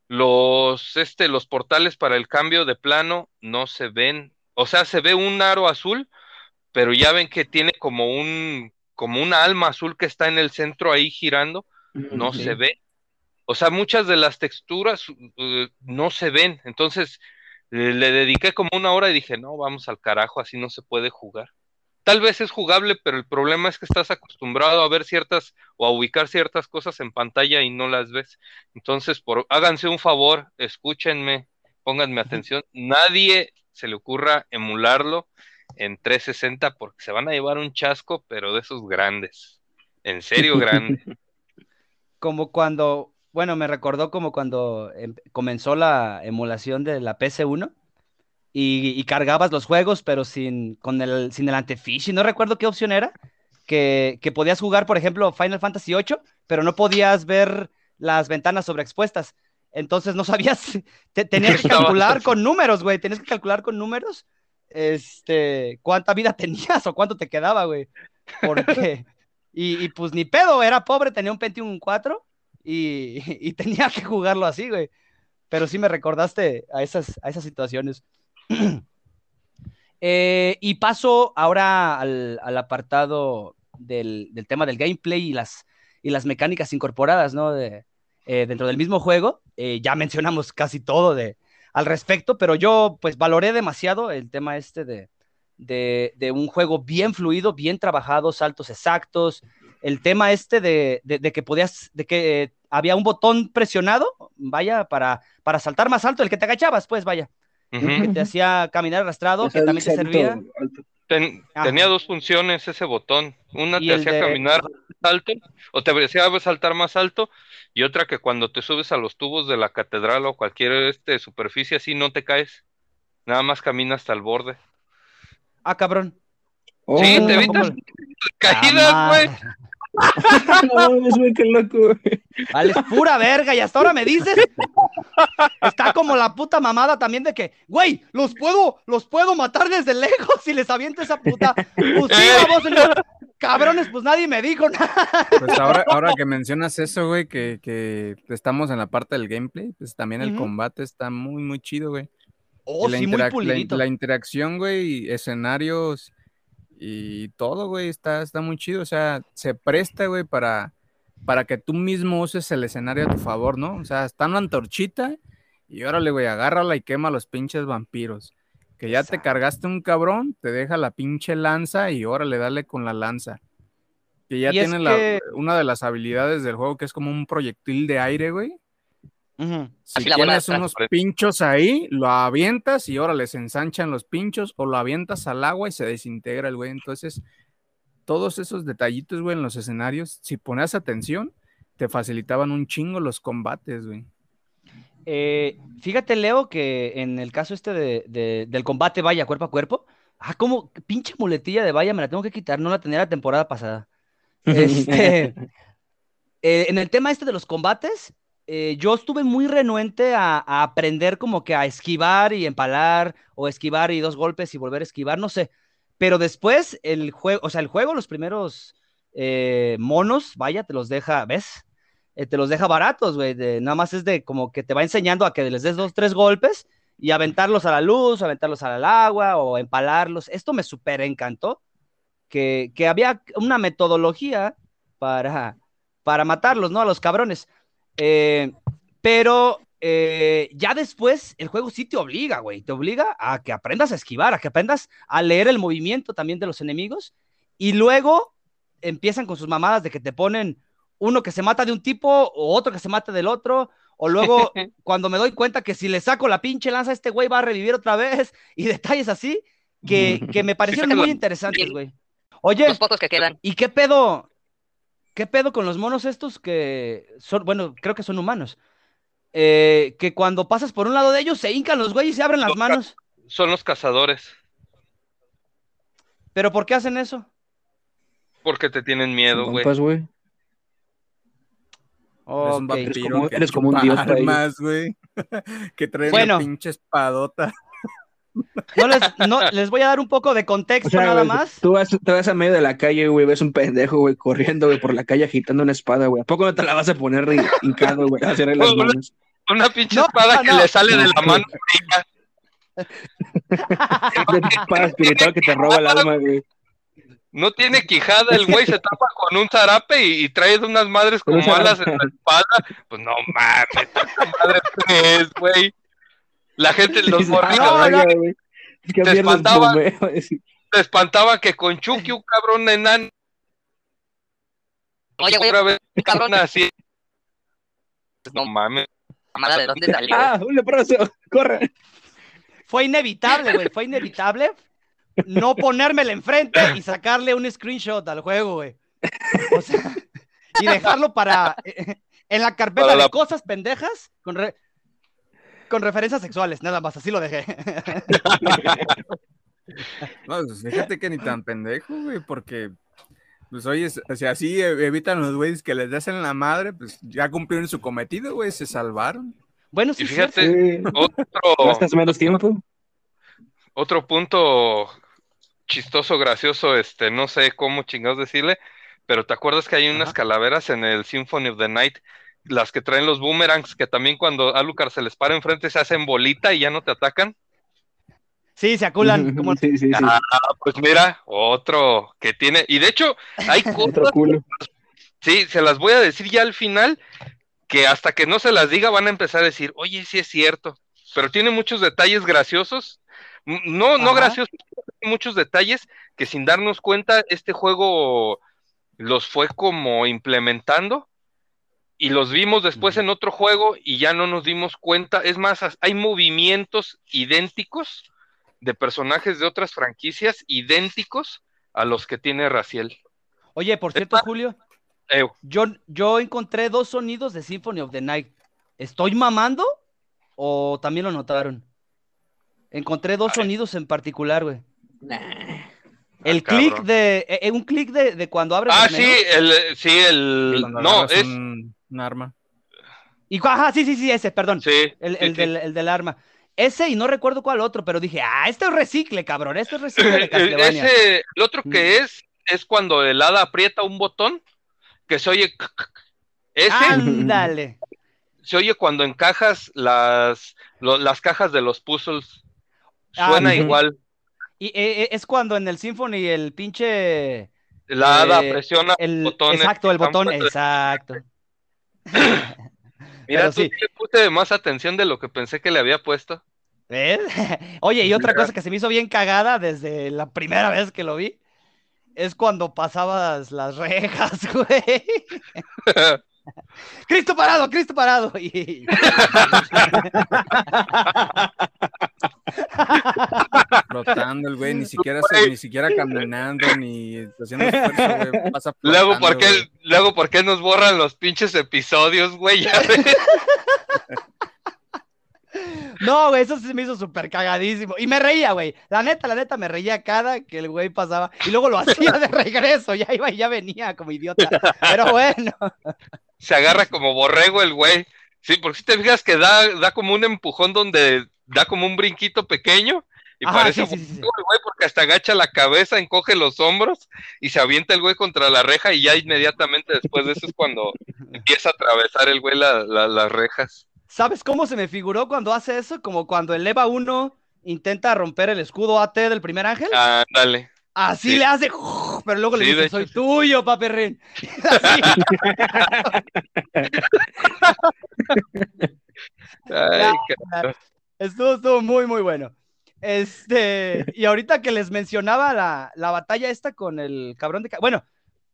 S2: Los, este, los portales para el cambio de plano no se ven. O sea, se ve un aro azul, pero ya ven que tiene como un, como una alma azul que está en el centro ahí girando, no se ve. O sea, muchas de las texturas uh, no se ven. Entonces, eh, le dediqué como una hora y dije, no, vamos al carajo, así no se puede jugar. Tal vez es jugable, pero el problema es que estás acostumbrado a ver ciertas o a ubicar ciertas cosas en pantalla y no las ves. Entonces, por, háganse un favor, escúchenme, pónganme atención. Nadie se le ocurra emularlo en 360 porque se van a llevar un chasco, pero de esos grandes. En serio, grande.
S1: Como cuando, bueno, me recordó como cuando em- comenzó la emulación de la PS1 y, y cargabas los juegos, pero sin, con el, sin el. No recuerdo qué opción era, que, que podías jugar, por ejemplo, Final Fantasy VIII, pero no podías ver las ventanas sobreexpuestas. Entonces no sabías, te- tenías que calcular con números, güey, tenías que calcular con números, este, cuánta vida tenías o cuánto te quedaba, güey. Porque, y, y pues ni pedo, era pobre, tenía un Pentium 4 y, tenía que jugarlo así, güey. Pero sí me recordaste a esas, a esas situaciones. Eh, y paso ahora al, apartado del, tema del gameplay y las, y las mecánicas incorporadas, ¿no? De, eh, dentro del mismo juego. Eh, ya mencionamos casi todo de, al respecto, pero yo pues valoré demasiado el tema este de, de un juego bien fluido, bien trabajado, saltos exactos, el tema este de, de, de que podías, de que eh, había un botón presionado, vaya, para, para saltar más alto, el que te agachabas, pues vaya, que te hacía caminar arrastrado, que también te servía.
S3: alto.
S2: Ten-
S1: Ajá.
S2: tenía dos funciones ese botón. Una te hacía
S1: de-
S2: caminar más alto, o te hacía saltar más alto, y otra que cuando te subes a los tubos de la catedral o cualquier este, superficie así no te caes. Nada más camina hasta el borde.
S1: Ah, cabrón.
S3: Oh,
S2: Sí, te
S1: ¿Cómo?
S2: evitas
S1: Ah,
S2: caídas, güey.
S1: madre.
S3: no mames, güey, qué loco. güey.
S1: Vale, es pura verga, y hasta ahora me dices. Está como la puta mamada también de que, güey, los puedo, los puedo matar desde lejos si les aviento esa puta. Pues sí,
S2: Eh.
S1: vamos, señor. cabrones, pues nadie me dijo nada.
S4: Pues ahora, ahora que mencionas eso, güey, que, que estamos en la parte del gameplay, pues también el combate está muy, muy chido, güey.
S1: Oh, sí, muy
S4: la- la interacción, güey, escenarios y todo, güey, está, está muy chido. O sea, se presta, güey, para, para que tú mismo uses el escenario a tu favor, ¿no? O sea, está una antorchita y órale, güey, agárrala y quema a los pinches vampiros. Que ya te cargaste un cabrón, te deja la pinche lanza y órale, dale con la lanza. Que ya tiene la-
S1: que-
S4: una de las habilidades del juego que es como un proyectil de aire, güey. Si
S5: Así
S4: tienes unos pinchos ahí, lo avientas y órale, se ensanchan los pinchos o lo avientas al agua y se desintegra el güey. Entonces, todos esos detallitos, güey, en los escenarios, si ponías atención, te facilitaban un chingo los combates, güey.
S1: Eh, fíjate, Leo, que en el caso este de, de- del combate vaya cuerpo a cuerpo, ah, como pinche muletilla de vaya, me la tengo que quitar, no la tenía la temporada pasada. Este, eh, en el tema este de los combates, eh, yo estuve muy renuente a, aprender como que a esquivar y empalar, o esquivar y dos golpes y volver a esquivar, no sé. Pero después el juego, o sea, el juego, los primeros eh, monos, vaya, te los deja, ¿ves? Eh, te los deja baratos, güey. de- Nada más es de como que te va enseñando a que les des dos, tres golpes y aventarlos a la luz, aventarlos al agua o empalarlos. Esto me súper encantó, que, que había una metodología para, para matarlos, ¿no? A los cabrones. Eh, pero eh, ya después el juego sí te obliga, güey, te obliga a que aprendas a esquivar, a que aprendas a leer el movimiento también de los enemigos y luego empiezan con sus mamadas de que te ponen uno que se mata de un tipo o otro que se mata del otro. O luego, cuando me doy cuenta que si le saco la pinche lanza, este güey va a revivir otra vez. Y detalles así que, que me parecieron muy interesantes, güey. Oye,
S5: Los pocos que quedan.
S1: ¿y qué pedo? ¿Qué pedo con los monos estos que son, bueno, creo que son humanos? Eh, que cuando pasas por un lado de ellos se hincan los güeyes y se abren las
S2: Los
S1: manos.
S2: Son los cazadores,
S1: ¿Pero por qué hacen eso?
S2: porque te tienen miedo, güey.
S3: Compas, güey.
S4: Eres un
S1: Ok.
S4: vampiro
S3: como- eres como un dios
S4: armas, güey. que trae
S1: Bueno.
S4: una pinche espadota.
S1: No les, no, les voy a dar un poco de contexto
S3: O sea,
S1: nada
S3: güey,
S1: más.
S3: Tú vas, te vas a medio de la calle, güey, ves un pendejo, güey, corriendo, güey, por la calle agitando una espada, güey. ¿A poco no te la vas a poner hincado, güey, a las
S2: Una-
S3: manos?
S2: Una pinche
S1: No,
S2: espada que
S1: no.
S2: le sale de la
S3: No.
S2: mano.
S3: De tu espada espiritual que te roba el alma, güey.
S2: No tiene quijada el güey, se tapa con un zarape y, y trae unas madres como alas en la espalda. Pues no mames, esta madre qué es, güey. La gente, los
S3: Dices,
S2: morritos,
S1: no,
S3: "Ah,
S1: no.
S3: Es que
S2: Te espantaba.
S3: bombeo", así.
S2: se espantaba que con Chucky, un cabrón enano,
S5: Oye, güey,
S2: otra vez
S5: cabrón.
S2: así. No mames.
S5: mamada, ¿de dónde salió?
S3: Ah, un leproso, corre.
S1: Fue inevitable, güey. Fue inevitable no ponérmela enfrente y sacarle un screenshot al juego, güey. O sea, y dejarlo para eh, en la carpeta
S2: Para la-
S1: de cosas pendejas con, re- con referencias sexuales, nada más, así lo dejé.
S4: No, pues fíjate que ni tan pendejo, güey, porque, pues oye, o sea, así e- evitan los güeyes que les hacen la madre, pues ya cumplieron su cometido, güey, se salvaron.
S1: Bueno, sí,
S2: Y fíjate,
S3: Sí.
S2: otro,
S3: Gastas menos tiempo.
S2: otro punto chistoso, gracioso, este, no sé cómo chingados decirle, pero ¿te acuerdas que hay unas
S1: Ajá.
S2: calaveras en el Symphony of the Night? Las que traen los boomerangs, que también cuando Alucard se les para enfrente se hacen bolita y ya no te atacan.
S1: Sí, se aculan. Como...
S3: Sí, sí, sí.
S2: Ah, pues mira, otro que tiene, y de hecho hay
S3: Otro
S2: cosas,
S3: culo.
S2: sí, se las voy a decir ya al final, que hasta que no se las diga van a empezar a decir, oye, sí es cierto, pero tiene muchos detalles graciosos, M- no, no
S1: Ajá.
S2: graciosos, muchos detalles que sin darnos cuenta este juego los fue como implementando y los vimos después en otro juego y ya no nos dimos cuenta, es más, hay movimientos idénticos de personajes de otras franquicias idénticos a los que tiene Raciel.
S1: Oye, por cierto,
S2: Está-
S1: Julio,
S2: Eh,
S1: yo, yo encontré dos sonidos de Symphony of the Night. ¿Estoy mamando o también lo notaron? Encontré dos sonidos en particular, güey.
S3: Nah.
S1: El
S2: Ah,
S1: clic de, eh, eh, un clic de, de cuando abres
S2: Ah, sí, el, sí, el, no, es,
S4: un, un arma.
S1: Y, ajá, sí, sí, sí, ese, perdón.
S2: sí,
S1: El, el
S2: sí.
S1: Del, el del arma. Ese y no recuerdo cuál otro, pero dije, ah, este es recicle, cabrón, este es recicle de
S2: El-
S1: Castlevania.
S2: ese, el otro que es, es cuando el hada aprieta un botón que se oye, ese.
S1: Ándale.
S2: se oye cuando encajas las, lo- las cajas de los puzzles,
S1: Ah,
S2: suena igual,
S1: Y eh, eh, es cuando en el Symphony el pinche.
S2: la hada
S1: Eh,
S2: presiona
S1: El,
S2: botones
S1: exacto, el botón, exacto.
S2: Mira, tú
S1: sí.
S2: le puse más atención de lo que pensé que le había puesto.
S1: ¿Ves? Oye, y otra cosa que se me hizo bien cagada desde la primera vez que lo vi es cuando pasabas las rejas, güey. Cristo parado, Cristo parado. Y...
S4: Flotando el güey, ni siquiera, se- ni siquiera caminando, ni haciendo esfuerzo, güey. Pasa
S2: Luego, ¿por qué,
S4: güey.
S2: luego, ¿por qué nos borran los pinches episodios, güey? Ya ves.
S1: No, güey, eso sí me hizo súper cagadísimo. Y me reía, güey. La neta, la neta, me reía cada que el güey pasaba. Y luego lo hacía de regreso. Ya iba y ya venía como idiota. Pero bueno.
S2: se agarra como borrego el güey. Sí, porque si te fijas que da, da como un empujón donde da como un brinquito pequeño y
S1: Ajá,
S2: parece
S1: sí, sí, sí,
S2: güey porque hasta agacha la cabeza, encoge los hombros y se avienta el güey contra la reja y ya inmediatamente después de eso es cuando empieza a atravesar el güey la- la- las rejas.
S1: ¿Sabes cómo se me figuró cuando hace eso? Como cuando el EVA 1 intenta romper el escudo AT del primer ángel.
S2: Ah, dale.
S1: Así
S2: sí.
S1: le hace, pero luego le
S2: Sí,
S1: dice, soy tuyo, paperrín. Así.
S2: Ay,
S1: Estuvo, estuvo muy, muy bueno. Este, y ahorita que les mencionaba la, la batalla esta con el cabrón de... Bueno,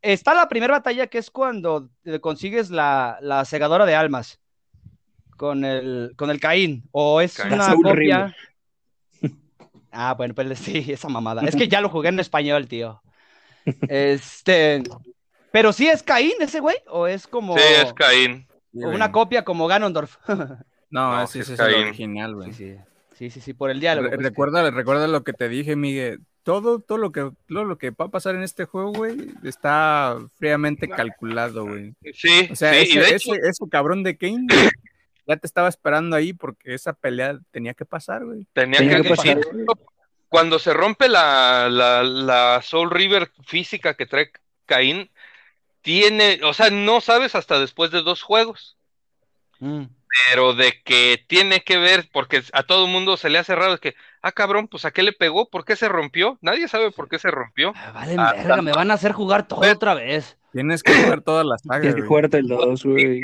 S1: está la primera batalla que es cuando consigues la, la segadora de almas con el, con el Caín, o es
S2: Caín.
S1: una copia... Ah, bueno, pues sí, esa mamada. Es que ya lo jugué en español, tío. Este, pero sí es Caín ese güey, o es como
S2: Sí, es Caín.
S1: O una copia como Ganondorf.
S4: No,
S2: No,
S4: ese,
S2: sí
S4: ese
S2: es
S4: el original, güey.
S1: Sí, sí, sí, sí, sí, por el diálogo.
S4: Re-
S1: pues, que-
S4: recuerda, recuerda lo que te dije, Miguel. Todo, todo lo que, todo lo que va a pasar en este juego, güey, está fríamente calculado, güey.
S2: Sí,
S4: O sea,
S2: sí,
S4: ese,
S2: y de hecho,
S4: ese- ese cabrón de Kane ya te estaba esperando ahí porque esa pelea tenía que pasar, güey.
S2: tenía,
S3: Tenía
S2: que,
S3: que pasar.
S2: cuando se rompe la, la, la Soul River física que trae Caín, tiene, o sea, no sabes hasta después de dos juegos,
S1: Mm.
S2: pero de que tiene que ver, porque a todo el mundo se le hace raro, es que, ah, cabrón, pues a qué le pegó, por qué se rompió, nadie sabe por qué se rompió.
S1: Ah, Vale,
S2: Ah,
S1: verga, me van a hacer jugar todo
S2: Pues-
S1: otra vez.
S4: Tienes que jugar todas las sagas,
S3: Tienes que
S4: güey.
S3: jugarte el 2, güey.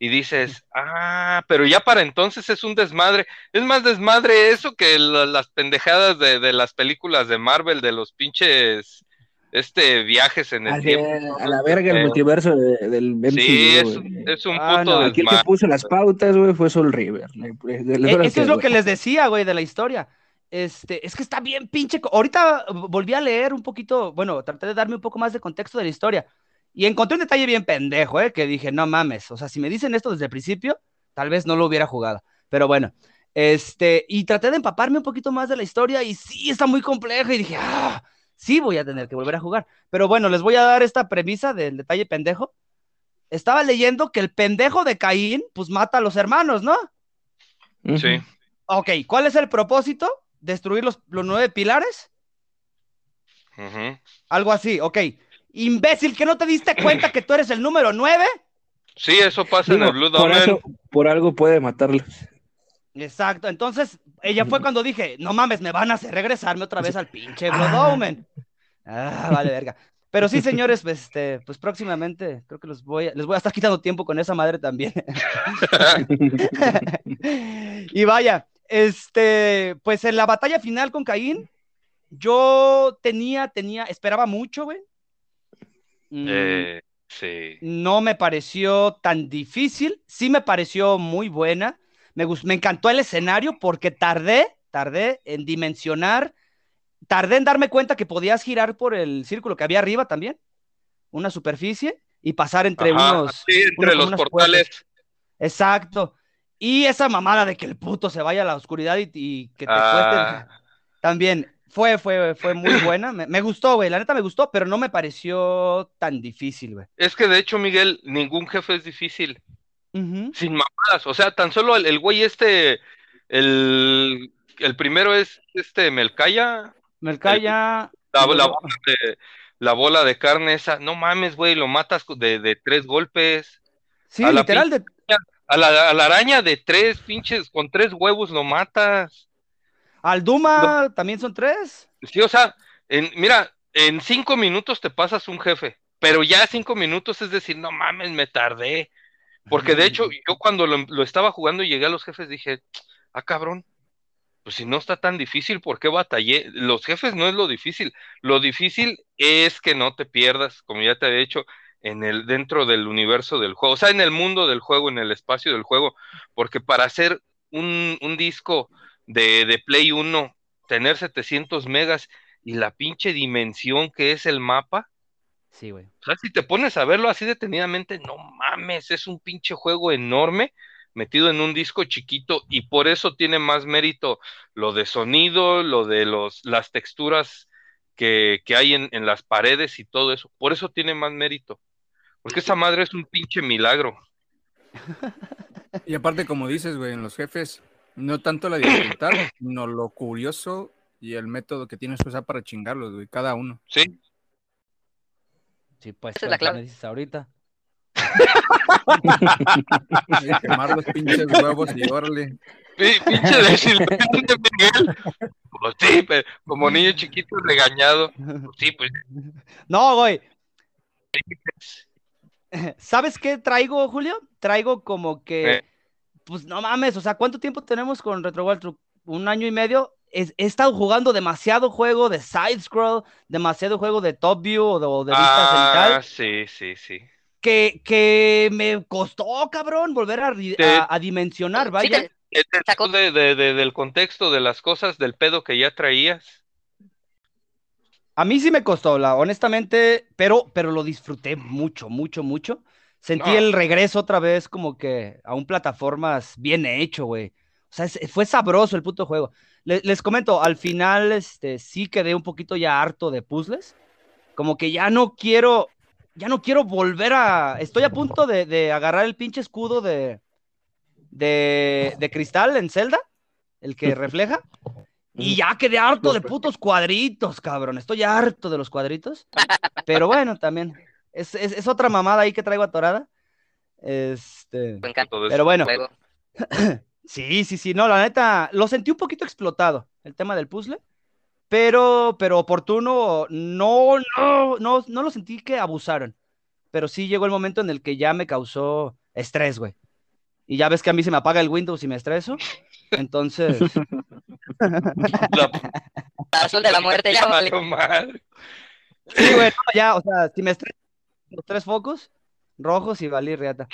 S2: Y dices, ah, pero ya para entonces es un desmadre. Es más desmadre eso que la- las pendejadas de, de las películas de Marvel, de los pinches este viajes en el
S3: Así,
S2: tiempo.
S3: a la verga el
S2: Eh,
S3: multiverso de- del MCU,
S2: Sí, es, es un
S1: Ah,
S2: puto
S1: no,
S3: Aquí el que puso las pautas, güey, fue Soul River.
S1: Eh, Eso es lo
S3: güey.
S1: que les decía, güey, de la historia. Este, es que está bien pinche. Ahorita volví a leer un poquito, bueno, traté de darme un poco más de contexto de la historia. Y encontré un detalle bien pendejo, ¿eh? Que dije, no mames. O sea, si me dicen esto desde el principio, tal vez no lo hubiera jugado. Pero bueno, este, y traté de empaparme un poquito más de la historia y sí, está muy compleja. Y dije, ah, sí voy a tener que volver a jugar. Pero bueno, les voy a dar esta premisa del detalle pendejo. Estaba leyendo que el pendejo de Caín, pues mata a los hermanos, ¿no?
S2: Sí.
S1: Ok, ¿cuál es el propósito? ¿Destruir los, los nueve pilares? Algo así, ok. Imbécil, que no te diste cuenta que tú eres el número nueve?
S2: Sí, eso pasa en el Blue
S3: por, por algo puede matarlos.
S1: Exacto, entonces ella fue cuando dije, no mames, me van a hacer regresarme otra vez al pinche Blood
S3: Ah.
S1: Omen. Ah, vale, verga. Pero sí, señores, pues, este, pues próximamente creo que los voy a- les voy a estar quitando tiempo con esa madre también. y vaya, este, pues en la batalla final con Caín, yo tenía, tenía, esperaba mucho, güey. Mm,
S2: Eh, sí.
S1: no me pareció tan difícil, sí me pareció muy buena. Me, encantó el escenario porque tardé, tardé en dimensionar, tardé en darme cuenta que podías girar por el círculo que había arriba también, una superficie, y pasar entre
S2: Ajá,
S1: unos...
S2: sí, entre los portales.
S1: Exacto. Y esa mamada de que el puto se vaya a la oscuridad y, y que te
S2: Ah.
S1: cueste también fue, fue, fue muy buena. Me, me gustó, güey. La neta me gustó, pero no me pareció tan difícil, güey.
S2: Es que de hecho, Miguel, ningún jefe es difícil. Sin mamadas. O sea, tan solo el, el güey este, el, el primero es este Melcaya,
S1: Melcaya.
S2: la, de, la bola de carne esa. No mames, güey, lo matas de, de tres golpes.
S1: Sí,
S2: a
S1: literal. De...
S2: A la, a la araña de tres pinches, con tres huevos lo matas.
S1: Al Duma también son tres.
S2: Sí, o sea, en, mira, en cinco minutos te pasas un jefe, pero ya cinco minutos es decir, no mames, me tardé. Porque de hecho, yo cuando lo, lo estaba jugando y llegué a los jefes dije, ah, cabrón, pues si no está tan difícil, ¿por qué batallé? Los jefes no es lo difícil, lo difícil es que no te pierdas, como ya te había dicho, en el, dentro del universo del juego, o sea, en el mundo del juego, en el espacio del juego, porque para hacer un, un disco de, de Play 1, tener 700 megas y la pinche dimensión que es el mapa,
S1: Sí, güey.
S2: o sea, si te pones a verlo así detenidamente, no mames, es un pinche juego enorme metido en un disco chiquito y por eso tiene más mérito lo de sonido, lo de los, las texturas que, que hay en, en las paredes y todo eso. Por eso tiene más mérito. Porque esa madre es un pinche milagro.
S4: Y aparte, como dices, güey, en los jefes, no tanto la dificultad, sino lo curioso y el método que tienes que usar para chingarlos, güey, cada uno.
S2: ¿Sí?
S1: Sí, pues.
S5: Esa es la
S1: ¿cuál
S5: clave.
S1: me dices ahorita?
S4: Quemar los pinches huevos y órale.
S2: Pi- Pinche Miguel. Pues sí, pero como niño chiquito regañado. Pues sí, pues
S1: No, güey. ¿Sabes qué traigo, Julio? Traigo como que,
S2: Eh.
S1: pues no mames, o sea, ¿cuánto tiempo tenemos con Retro World Tour? Un año y medio. Es- he estado jugando demasiado juego de side scroll, demasiado juego de top view o de, o de vista
S2: Ah,
S1: cenital,
S2: sí, sí, sí.
S1: que, que me costó, cabrón, volver a,
S2: Te-
S1: a- a dimensionar,
S5: Sí,
S1: vaya.
S5: te-
S2: Eh, te
S5: Sacó-
S2: de, de- de- del contexto de las cosas, del pedo que ya traías.
S1: A mí sí me costó, la, honestamente, pero, pero lo disfruté mucho, mucho, mucho. Sentí
S2: No.
S1: el regreso otra vez como que a un plataformas bien hecho, güey. O sea, es- fue sabroso el puto juego. Le- les comento, al final, este, sí quedé un poquito ya harto de puzzles. Como que ya no quiero, ya no quiero volver a... Estoy a punto de, de agarrar el pinche escudo de, de, de cristal en Zelda, el que refleja. Y ya quedé harto de putos cuadritos, cabrón. Estoy harto de los cuadritos. Pero bueno, también. Es, es- es otra mamada ahí que traigo atorada. Este. Pero bueno. sí, sí, sí. No, la neta, lo sentí un poquito explotado, el tema del puzzle. Pero, pero oportuno, no, no, no, no lo sentí que abusaron. Pero sí llegó el momento en el que ya me causó estrés, güey. Y ya ves que a mí se me apaga el Windows y me estreso. Entonces,
S2: La
S5: azul de la muerte ya vale.
S1: Sí, güey, no, ya, o sea, si me estreso los tres focos rojos y valí reata.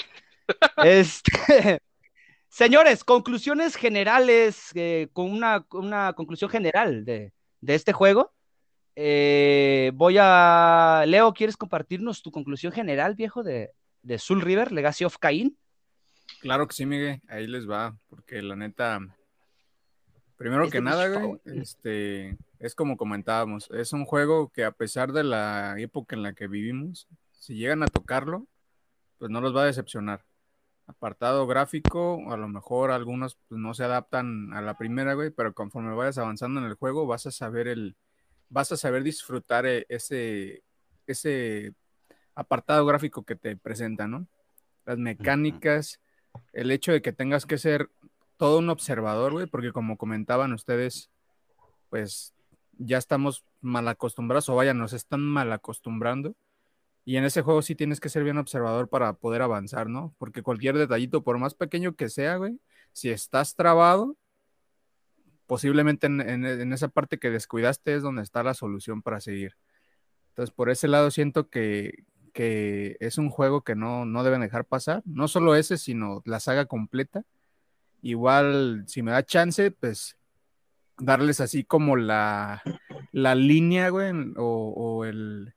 S1: Este, señores, conclusiones generales, eh, con una, una conclusión general de, de este juego. Eh, voy a. Leo, ¿quieres compartirnos tu conclusión general, viejo, de, de Soul River, Legacy of Cain?
S4: Claro que sí, Miguel, ahí les va, porque la neta, primero que nada, güey, este, es como comentábamos, es un juego que a pesar de la época en la que vivimos, si llegan a tocarlo, pues no los va a decepcionar. Apartado gráfico, a lo mejor algunos pues, no se adaptan a la primera, güey, pero conforme vayas avanzando en el juego, vas a saber el, vas a saber disfrutar eh, ese, ese apartado gráfico que te presenta, ¿no? Las mecánicas, el hecho de que tengas que ser todo un observador, güey, porque como comentaban ustedes, pues ya estamos mal acostumbrados, o vaya, nos están mal acostumbrando. Y en ese juego sí tienes que ser bien observador para poder avanzar, ¿no? Porque cualquier detallito, por más pequeño que sea, güey, si estás trabado, posiblemente en, esa parte que descuidaste es donde está la solución para seguir. Entonces, por ese lado siento que, que es un juego que no, no deben dejar pasar. No solo ese, sino la saga completa. Igual, si me da chance, pues darles así como la, la línea, güey, o el,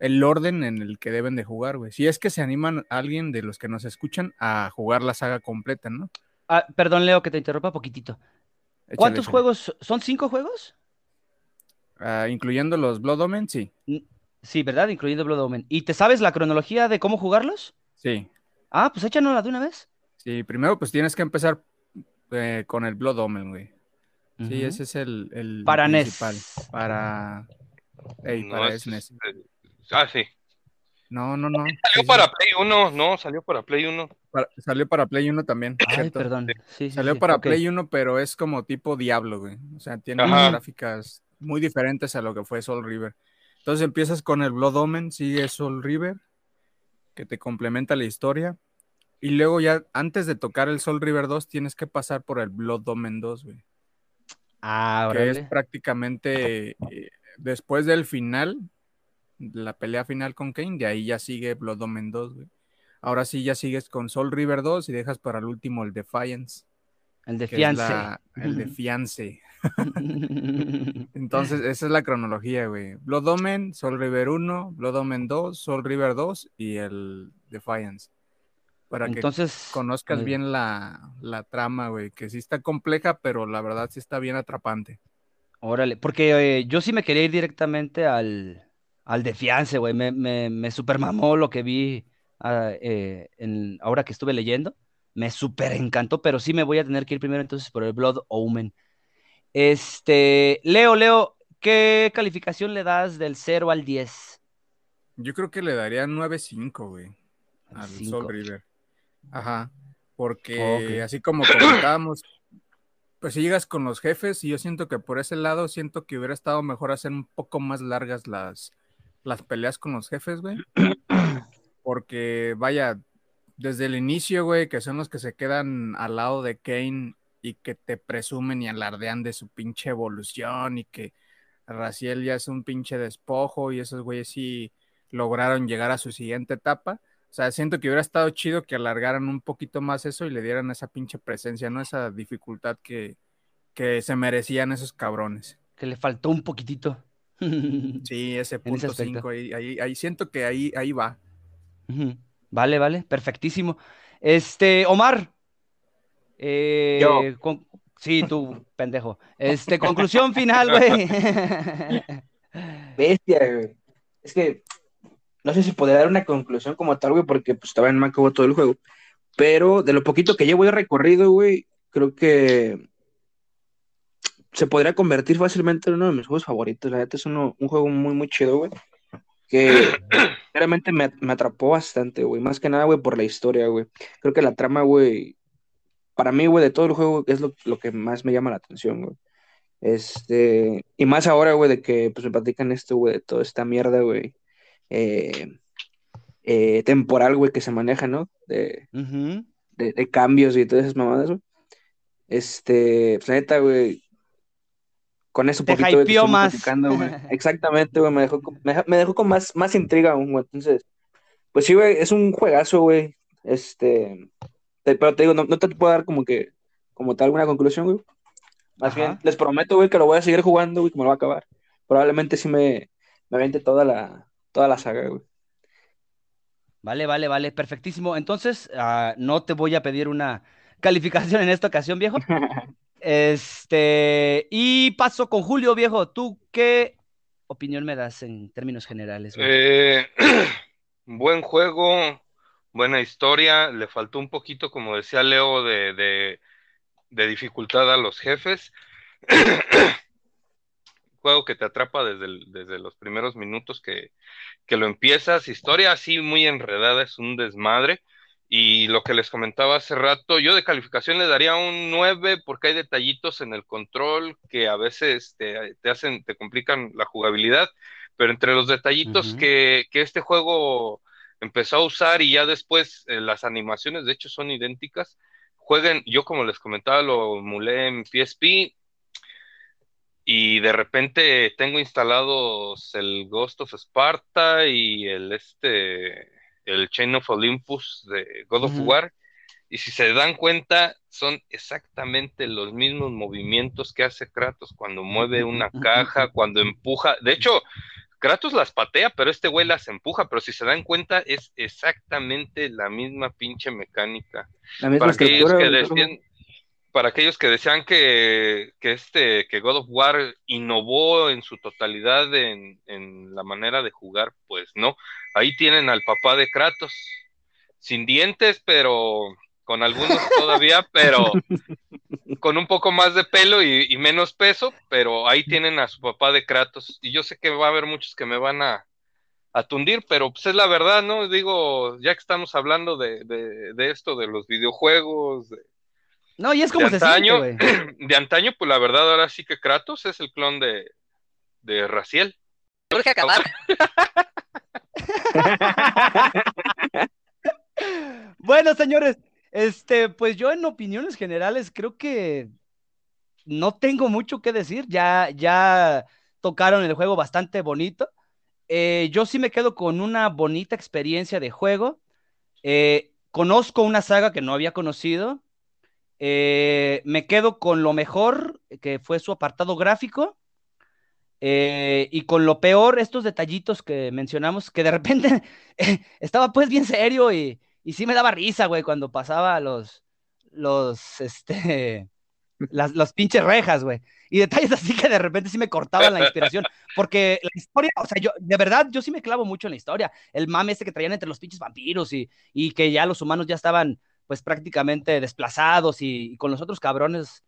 S4: el orden en el que deben de jugar, güey. Si es que se animan alguien de los que nos escuchan a jugar la saga completa, ¿no?
S1: Ah, perdón, Leo, que te interrumpa poquitito.
S4: Échale,
S1: ¿Cuántos
S4: échale.
S1: juegos? ¿Son cinco juegos?
S4: Ah, incluyendo los Blood Omen, sí.
S1: Sí, ¿verdad? Incluyendo Blood Omen. ¿Y te sabes la cronología de cómo jugarlos?
S4: Sí.
S1: Ah, pues échanosla de una vez.
S4: Sí, primero pues tienes que empezar eh, con el Blood Omen, güey. Sí, ese es el, el
S1: Para NES.
S4: principal. Para. Ey,
S2: No,
S4: para
S2: es-
S4: SNES.
S2: Ah, sí.
S4: No, no, no.
S2: Salió
S4: sí,
S2: para Play 1, no, salió para Play 1.
S4: para- salió para Play 1 también.
S1: Ay,
S4: ¿cierto?
S1: perdón. Sí, sí,
S4: Salió
S1: sí,
S4: para. Play 1, pero es como tipo Diablo, güey. O sea, tiene
S2: Ajá.
S4: gráficas muy diferentes a lo que fue Soul River. Entonces empiezas con el Blood Omen, sigue Soul River, que te complementa la historia. Y luego ya, antes de tocar el Soul River 2, tienes que pasar por el Blood Omen 2, güey.
S1: Ah,
S4: que es prácticamente eh, después del final, la pelea final con Kane, de ahí ya sigue Blood Omen 2, güey. Ahora sí ya sigues con Soul River 2 y dejas para el último el Defiance,
S1: El de
S4: que es
S1: fiance.
S4: la- el de Fiance. Entonces, esa es la cronología, güey. Blood Omen, Soul River 1, Blood Omen 2, Soul River 2 y el Defiance. Para que
S1: Entonces.
S4: conozcas
S1: eh,
S4: bien la, la trama, güey, que sí está compleja, pero la verdad sí está bien atrapante.
S1: Órale, porque eh, yo sí me quería ir directamente al, al de fiance, güey. Me, me, me super mamó lo que vi ah, eh, en, ahora que estuve leyendo. Me super encantó, pero sí me voy a tener que ir primero entonces por el Blood Omen. Este, Leo, Leo, ¿qué calificación le das del 0 al 10?
S4: Yo creo que le daría 9.5, güey. al. Soul River. Ajá, porque así como comentábamos, pues si llegas con los jefes y yo siento que por ese lado siento que hubiera estado mejor hacer un poco más largas las, las peleas con los jefes, güey. Porque vaya, desde el inicio, güey, que son los que se quedan al lado de Kane y que te presumen y alardean de su pinche evolución y que Raciel ya es un pinche despojo y esos güeyes sí lograron llegar a su siguiente etapa. O sea, siento que hubiera estado chido que alargaran un poquito más eso y le dieran esa pinche presencia, ¿no? Esa dificultad que, que se merecían esos cabrones.
S1: Que le faltó un poquitito.
S4: Sí, ese punto
S1: aspecto.
S4: 5, ahí, ahí, ahí siento que ahí, ahí va.
S1: Vale, vale, perfectísimo. Este, Omar. eh,
S3: Yo.
S1: con- Sí, tú, pendejo. Este, conclusión final, güey.
S3: Bestia, güey. Es que no sé si podría dar una conclusión como tal, güey, porque pues todavía no me acabó todo el juego. Pero de lo poquito que llevo de recorrido, güey, creo que se podría convertir fácilmente en uno de mis juegos favoritos. La neta es uno- un juego muy, muy chido, güey. Que realmente me, me atrapó bastante, güey. Más que nada, güey, por la historia, güey. Creo que la trama, güey, para mí, güey, de todo el juego es lo, lo que más me llama la atención, güey. Este, y más ahora, güey, de que pues me platican esto, güey, de toda esta mierda, güey, eh, eh, temporal, güey, que se maneja, ¿no? De, de, de cambios y todas esas mamadas, güey. Este, pues, la neta, güey, con eso
S1: Te
S3: poquito
S1: hypeó más.
S3: Exactamente, güey, me dejó, con- me, dejó con más, más intriga aún, güey. Entonces, pues sí, güey, es un juegazo, güey. Este, te- pero te digo, no, no te puedo dar como que, como tal, una conclusión, güey. Más
S1: Ajá.
S3: bien, les prometo, güey, que lo voy a seguir jugando, güey, que me lo va a acabar. Probablemente sí me, me aviente toda la, toda la saga, güey.
S1: Vale, vale, vale, perfectísimo. Entonces, ah, no te voy a pedir una calificación en esta ocasión, viejo. Este, y paso con Julio, viejo. ¿Tú qué opinión me das en términos generales?
S2: Eh, buen juego, buena historia. Le faltó un poquito, como decía Leo, de, dificultad a los jefes. Juego que te atrapa desde, desde los primeros minutos que, que lo empiezas. Historia así muy enredada, es un desmadre. Y lo que les comentaba hace rato, yo de calificación le daría un 9 porque hay detallitos en el control que a veces te, te hacen, te complican la jugabilidad, pero entre los detallitos que, que este juego empezó a usar y ya después eh, las animaciones de hecho son idénticas, jueguen, yo como les comentaba, lo emulé en PSP y de repente tengo instalados el Ghost of Sparta y el este el Chain of Olympus de God of. War y si se dan cuenta son exactamente los mismos movimientos que hace Kratos cuando mueve una caja, cuando empuja, de hecho Kratos las patea, pero este güey las empuja, pero si se dan cuenta es exactamente la misma pinche mecánica.
S3: La misma
S2: para aquellos que decían, para aquellos que decían que, que este, que God of War innovó en su totalidad en, en la manera de jugar, pues no. Ahí tienen al papá de Kratos, sin dientes, pero con algunos todavía, pero con un poco más de pelo y, y menos peso, pero ahí tienen a su papá de Kratos. Y yo sé que va a haber muchos que me van a, a tundir, pero pues es la verdad, ¿no? Digo, ya que estamos hablando de, de, de esto, de los videojuegos, de,
S1: No, y es como
S2: de
S1: se
S2: antaño,
S1: siente,
S2: de antaño, pues la verdad ahora sí que Kratos es el clon de, de Raciel.
S5: Urge acabar.
S1: Bueno, señores, este, pues yo en opiniones generales creo que no tengo mucho que decir. Ya, ya tocaron el juego bastante bonito. Eh, yo sí me quedo con una bonita experiencia de juego. Eh, conozco una saga que no había conocido. Eh, me quedo con lo mejor, que fue su apartado gráfico. Eh, y con lo peor, estos detallitos que mencionamos, que de repente estaba pues bien serio y, y sí me daba risa, güey, cuando pasaba los, los, este, las, los pinches rejas, güey. Y detalles así que de repente sí me cortaban la inspiración, porque la historia, o sea, yo, de verdad, yo sí me clavo mucho en la historia. El mame este que traían entre los pinches vampiros y, y que ya los humanos ya estaban, pues, prácticamente desplazados y, con los otros cabrones.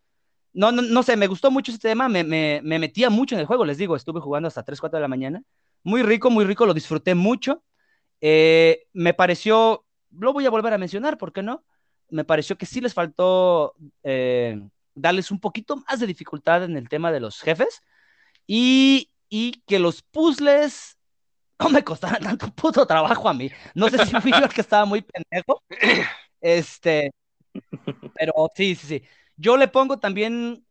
S1: No, no, no sé, me gustó mucho ese tema, me, me, me metía mucho en el juego, les digo, estuve jugando hasta 3, 4 de la mañana. Muy rico, muy rico, lo disfruté mucho. Eh, me pareció lo voy a volver a mencionar, ¿por qué no? Me pareció que sí les faltó eh, darles un poquito más de dificultad en el tema de los jefes y, y que los puzzles no me costaran tanto puto trabajo a mí. No sé si fui yo que estaba muy pendejo. Este, pero sí, sí, sí. Yo le pongo también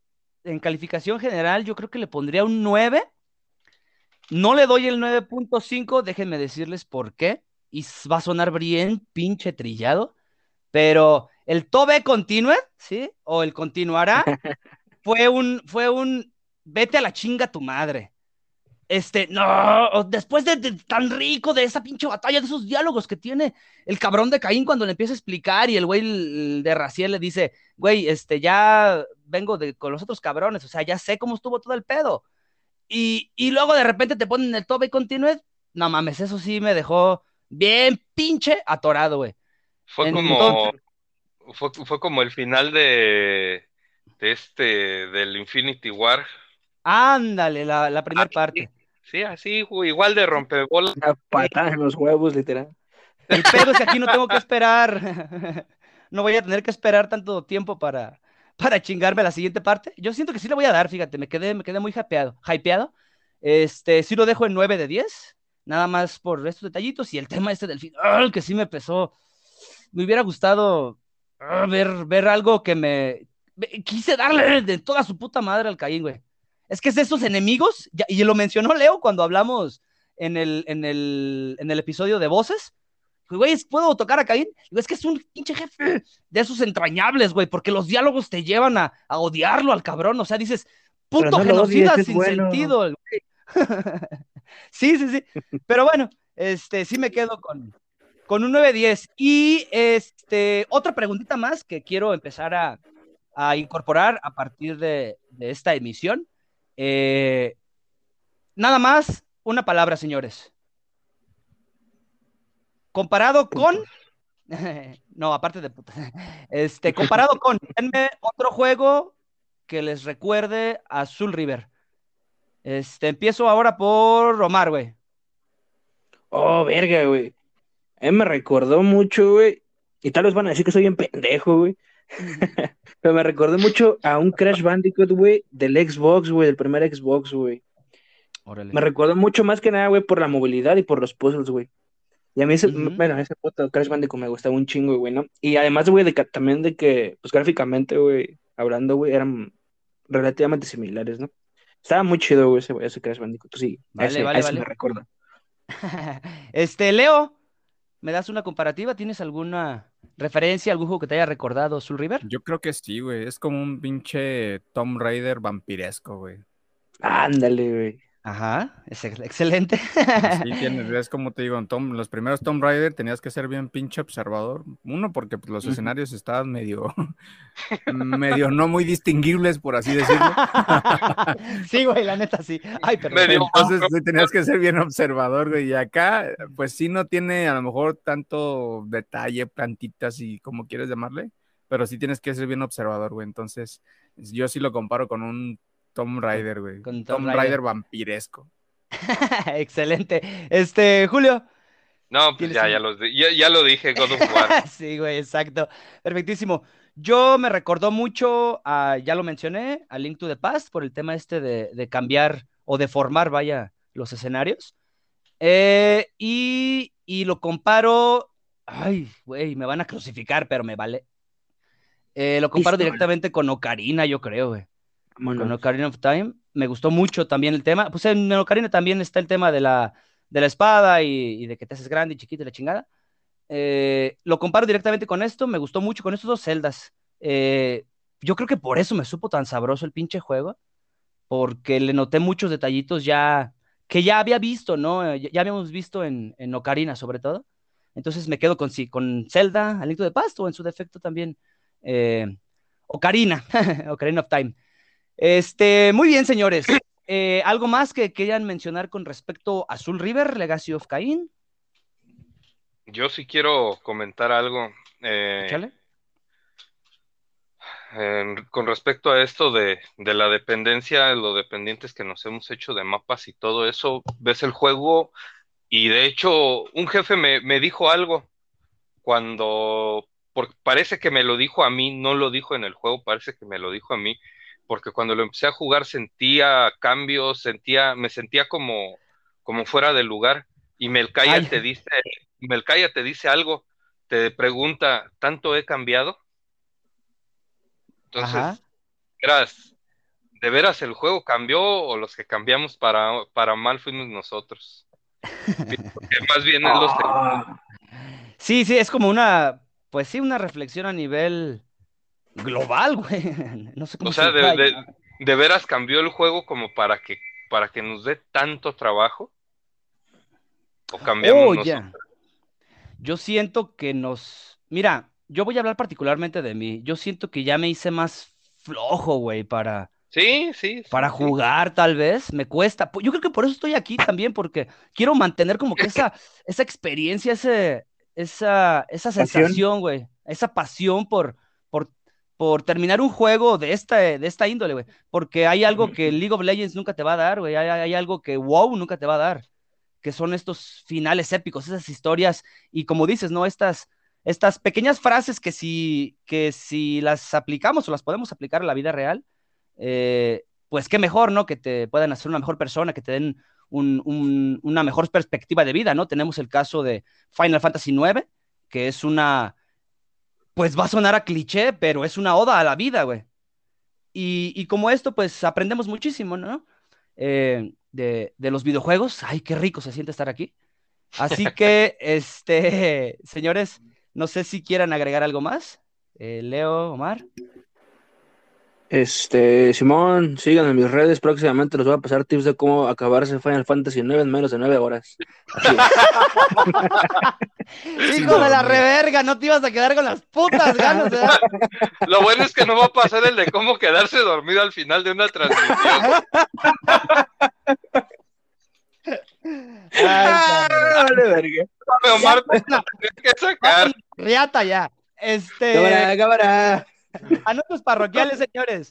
S1: en calificación general, yo creo que le pondría un 9. No le doy el 9.5, déjenme decirles por qué. Y va a sonar bien pinche trillado, pero el Tobe Continue, ¿sí? O el continuará, fue un, fue un, vete a la chinga tu madre. Este, no, después de, de, tan rico de esa pinche batalla, de esos diálogos que tiene el cabrón de Caín cuando le empieza a explicar y el güey de Raciel le dice, güey, este, ya vengo de, con los otros cabrones, o sea, ya sé cómo estuvo todo el pedo. Y, y luego de repente te ponen el tope y continúe, no mames, eso sí me dejó bien pinche atorado, güey.
S2: Fue
S1: Entonces-
S2: como, fue, fue como el final de, de este, del Infinity War.
S1: Ándale, la, la primera parte.
S2: Sí, así, igual de rompebolas.
S3: Una patada en los huevos, literal.
S1: El pedo es que aquí no tengo que esperar. No voy a tener que esperar tanto tiempo para, para chingarme la siguiente parte. Yo siento que sí le voy a dar, fíjate, me quedé, me quedé muy hypeado. hypeado. Este, sí lo dejo en 9 de 10, nada más por estos detallitos y el tema este del final, que sí me pesó. Me hubiera gustado ah, ver, ver algo que me... me- Quise darle de toda su puta madre al Caín, güey. Es que es de esos enemigos, y lo mencionó Leo cuando hablamos en el, en el, en el episodio de voces. Güey, ¿puedo tocar a Caín? Es que es un pinche jefe de esos entrañables, güey, porque los diálogos te llevan a, a odiarlo al cabrón. O sea, dices, puto
S3: no
S1: genocida
S3: odies,
S1: sin
S3: bueno.
S1: sentido, güey. sí, sí, sí. Pero bueno, este, sí me quedo con, con un 9-10. Y este, otra preguntita más que quiero empezar a, a incorporar a partir de, de esta emisión. Eh, nada más, una palabra, señores. Comparado con. no, aparte de puta. Este, comparado con. Denme otro juego que les recuerde a Soul River. Este, empiezo ahora por Omar, güey.
S3: Oh, verga, güey. Mí me recordó mucho, güey. Y tal vez van a decir que soy bien pendejo, güey. Pero me recordó mucho a un Crash Bandicoot, güey, del Xbox, güey, del primer Xbox, güey. Me recordó mucho más que nada, güey, por la movilidad y por los puzzles, güey. Y a mí, ese,
S1: Ujú.
S3: bueno, ese puto Crash Bandicoot me gustaba un chingo, güey, ¿no? Y además, güey, de que, también de que, pues gráficamente, güey, hablando, güey, eran relativamente similares, ¿no? Estaba muy chido, güey, ese, ese Crash Bandicoot. Sí,
S1: Vale,
S3: ese,
S1: vale,
S3: ese
S1: vale.
S3: me recuerda.
S1: Este, Leo, ¿me das una comparativa? ¿Tienes alguna referencia, algún juego que te haya recordado Soul River?
S4: Yo creo que sí, güey. Es como un pinche Tomb Raider vampiresco, güey.
S3: Ándale, güey.
S1: Ajá, es ex- excelente.
S4: Sí, tienes, es como te digo, en Tom- los primeros Tomb Raider tenías que ser bien pinche observador. Uno, porque pues, los escenarios estaban medio, medio no muy distinguibles, por así decirlo.
S1: sí, güey, la neta sí. Ay, perdón.
S2: Medio-
S4: Entonces sí, tenías que ser bien observador, güey. Y acá, pues sí no tiene a lo mejor tanto detalle, plantitas y como quieres llamarle, pero sí tienes que ser bien observador, güey. Entonces, yo sí lo comparo con un Tomb Raider, güey.
S1: Con Tomb
S4: Tomb
S1: Raider.
S4: Raider vampiresco.
S1: excelente. Este, Julio.
S2: No, pues
S1: ¿Tienes
S2: ya,
S1: un-
S2: ya, los ya, ya lo dije, God of War.
S1: sí, güey, exacto. Perfectísimo. Yo me recordó mucho, a, ya lo mencioné, a Link to the Past por el tema este de, de cambiar o de formar, vaya, los escenarios. Eh, y, y lo comparo, ay, güey, me van a crucificar, pero me vale. Eh, lo comparo
S3: Pistola.
S1: directamente con Ocarina, yo creo, güey.
S3: Vámonos.
S1: Con Ocarina of Time. Me gustó mucho también el tema. Pues en Ocarina también está el tema de la, de la espada y, y de que te haces grande y chiquito y la chingada. Eh, lo comparo directamente con esto. Me gustó mucho con estos dos celdas. Eh, yo creo que por eso me supo tan sabroso el pinche juego. Porque le noté muchos detallitos ya que ya había visto, ¿no? Eh, Ya, ya habíamos visto en, en Ocarina, sobre todo. Entonces me quedo con, sí, con Zelda, Alito de Pasto, o en su defecto también eh, Ocarina, Ocarina of Time. Este, muy bien, señores. Eh, ¿Algo más que quieran mencionar con respecto a Soul River, Legacy of Cain?
S2: Yo sí quiero comentar algo. eh, con respecto a esto de, de la dependencia, lo dependientes que nos hemos hecho de mapas y todo eso, ves el juego y de hecho un jefe me, me dijo algo cuando, porque parece que me lo dijo a mí, no lo dijo en el juego, parece que me lo dijo a mí, porque cuando lo empecé a jugar sentía cambios, sentía, me sentía como, como fuera del lugar. Y Melcaya
S1: Ay.
S2: te dice, Melcaya te dice algo, te pregunta, ¿tanto he cambiado? Entonces,
S1: Ajá.
S2: verás, ¿de veras el juego cambió o los que cambiamos para, para mal fuimos nosotros? Porque más bien es los
S3: Ah,
S1: Sí, sí, es como una, pues sí, una reflexión a nivel global, güey. No sé cómo
S2: O sea,
S1: se
S2: de, de- de veras cambió el juego como para que, para que nos dé tanto trabajo. O cambiamos
S1: Oh. Yo siento que nos. Mira, yo voy a hablar particularmente de mí. Yo siento que ya me hice más flojo, güey, para,
S2: Sí, sí, sí,
S1: para
S2: sí.
S1: jugar, tal vez. Me cuesta. Yo creo que por eso estoy aquí también, porque quiero mantener como que esa, esa experiencia, ese, esa, esa sensación, güey. Esa pasión por, por, terminar un juego de esta, de esta índole, güey. Porque hay algo que League of Legends nunca te va a dar, güey. Hay, hay algo que WoW nunca te va a dar. Que son estos finales épicos, esas historias. Y como dices, ¿no? Estas, estas pequeñas frases que si, que si las aplicamos o las podemos aplicar a la vida real, eh, pues qué mejor, ¿no? Que te puedan hacer una mejor persona, que te den un- un- una mejor perspectiva de vida, ¿no? Tenemos el caso de Final Fantasy IX, que es una, pues va a sonar a cliché, pero es una oda a la vida, güey. Y, y como esto, pues aprendemos muchísimo, ¿no? Eh, de, de los videojuegos. Ay, qué rico se siente estar aquí. Así que, este, señores, no sé si quieran agregar algo más. Eh, Leo, Omar.
S3: Este, Simón, sigan en mis redes. Próximamente les voy a pasar tips de cómo acabarse Final Fantasy IX en menos de nueve horas. Así es.
S1: Hijo de la reverga, no te ibas a quedar con las putas ganas, ¿verdad?
S2: Lo bueno es que no va a pasar el de cómo quedarse dormido al final de una transmisión.
S1: Ay.
S3: Vale, verga.
S2: Omar, tienes que sacar.
S1: Riata ya. Este,
S3: Cámara, cámara.
S1: anuncios parroquiales, señores.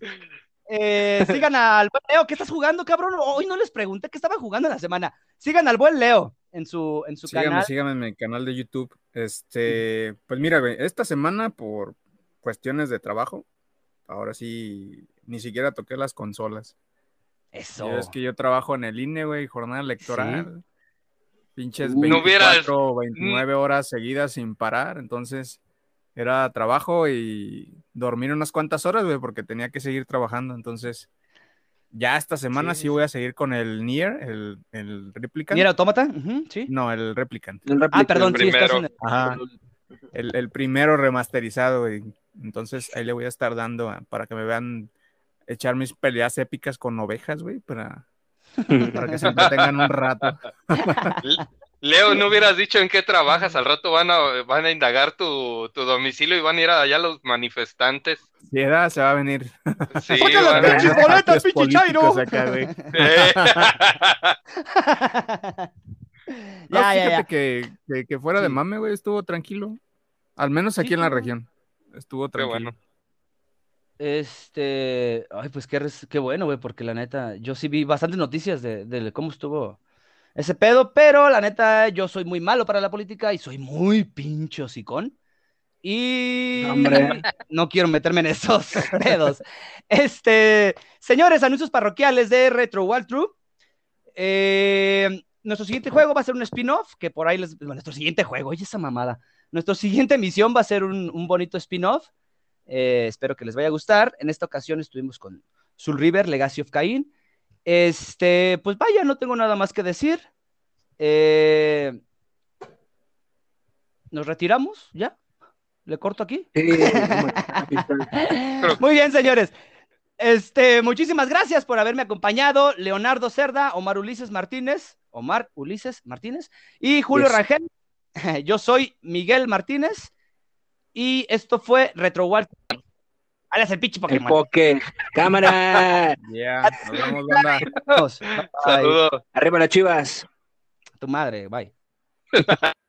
S1: Eh, sigan al buen Leo. ¿Qué estás jugando, cabrón? Hoy no les pregunté qué estaba jugando en la semana. Sigan al buen Leo en su, en su
S4: Síganme,
S1: canal.
S4: síganme en mi canal de YouTube. Este, pues mira, güey, esta semana por cuestiones de trabajo, ahora sí, ni siquiera toqué las consolas.
S1: Eso.
S4: Ves que yo trabajo en el INE, güey, jornada electoral. Pinches
S3: Uy.
S4: 24
S2: No hubieras-
S4: o 29 horas seguidas sin parar, entonces era trabajo y dormir unas cuantas horas, güey, porque tenía que seguir trabajando, entonces ya esta semana sí,
S1: Sí.
S4: voy a seguir con el Nier, el, el Replicant.
S1: ¿Nier Automata? Sí.
S4: No, el Replicant.
S3: El
S1: Ah, perdón, sí, estás en el-
S4: Ajá. El, el primero remasterizado, güey. Entonces ahí le voy a estar dando a- para que me vean echar mis peleas épicas con ovejas, güey, para, para que se entretengan un rato.
S2: Leo, no hubieras dicho en qué trabajas. Al rato van a, van a indagar tu, tu domicilio y van a ir allá los manifestantes.
S4: Si era, se va a venir.
S2: Sí,
S1: Saca las pinches boletas, pinche Chairo.
S4: acá, güey. No,
S1: ya,
S4: fíjate
S1: ya.
S4: Que, que, que fuera de mame, güey, estuvo tranquilo. Al menos aquí
S1: Sí,
S4: en la región. Estuvo
S2: Qué
S4: tranquilo.
S2: bueno.
S1: Este, ay, pues qué, qué bueno, güey, porque la neta, yo sí vi bastantes noticias de, de cómo estuvo ese pedo, pero la neta, yo soy muy malo para la política y soy muy pincho hocicón. Y
S3: Hombre.
S1: no quiero meterme en esos pedos. Este, señores, anuncios parroquiales de Retro Walkthrough. Eh, nuestro siguiente juego va a ser un spin-off, que por ahí les... bueno, nuestro siguiente juego, oye esa mamada. Nuestra siguiente misión va a ser un, un bonito spin-off. Eh, espero que les vaya a gustar. En esta ocasión estuvimos con Soul River, Legacy of Cain. Este, pues vaya, no tengo nada más que decir. Eh, ¿Nos retiramos? ¿Ya? ¿Le corto aquí?
S3: Sí.
S1: Muy bien, señores. Este, muchísimas gracias por haberme acompañado. Leonardo Cerda, Omar Ulises Martínez, Omar Ulises Martínez y Julio
S3: Yes.
S1: Rangel. Yo soy Miguel Martínez y esto fue Retro. Alias el pinche
S3: El
S1: Pokémon.
S3: poke. Cámara.
S4: Ya, nos vemos, banda.
S2: Saludos.
S3: Arriba las chivas.
S1: Tu madre, bye.